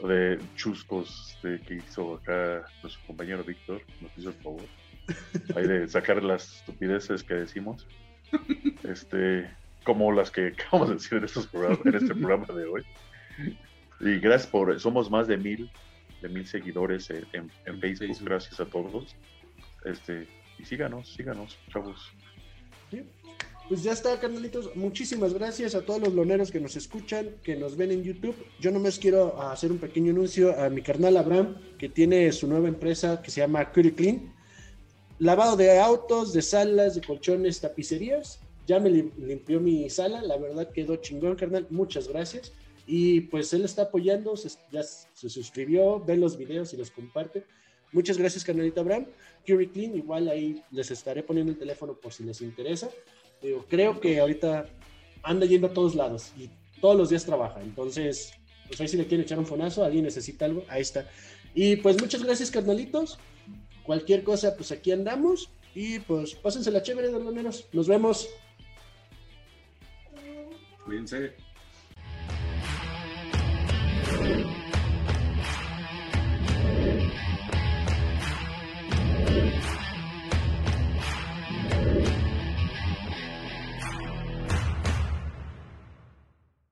de chuscos de, que hizo acá nuestro compañero Víctor. Nos hizo el favor. (laughs) Hay de sacar las estupideces que decimos. (laughs) Este, como las que acabamos de decir en, estos programas, en este programa de hoy. Y gracias por, somos más de mil, de mil seguidores en, en- en Facebook. Facebook. Gracias a todos. Este, y síganos, síganos, chavos. Pues ya está, carnalitos. Muchísimas gracias a todos los loneros que nos escuchan, que nos ven en YouTube. Yo nomás quiero hacer un pequeño anuncio a mi carnal Abraham, que tiene su nueva empresa que se llama Curie Clean. Lavado de autos, de salas, de colchones, tapicerías. Ya me lim- limpió mi sala, la verdad quedó chingón, carnal. Muchas gracias. Y pues él está apoyando, se- ya se suscribió, ve los videos y los comparte. Muchas gracias, carnalito Abraham. Curie Clean, igual ahí les estaré poniendo el teléfono por si les interesa. Digo, creo que ahorita anda yendo a todos lados y todos los días trabaja. Entonces, pues ahí si le quieren echar un fonazo, alguien necesita algo, ahí está. Y pues muchas gracias, carnalitos. Cualquier cosa, pues aquí andamos. Y pues pásense la chévere, loneros. Nos vemos. Cuídense.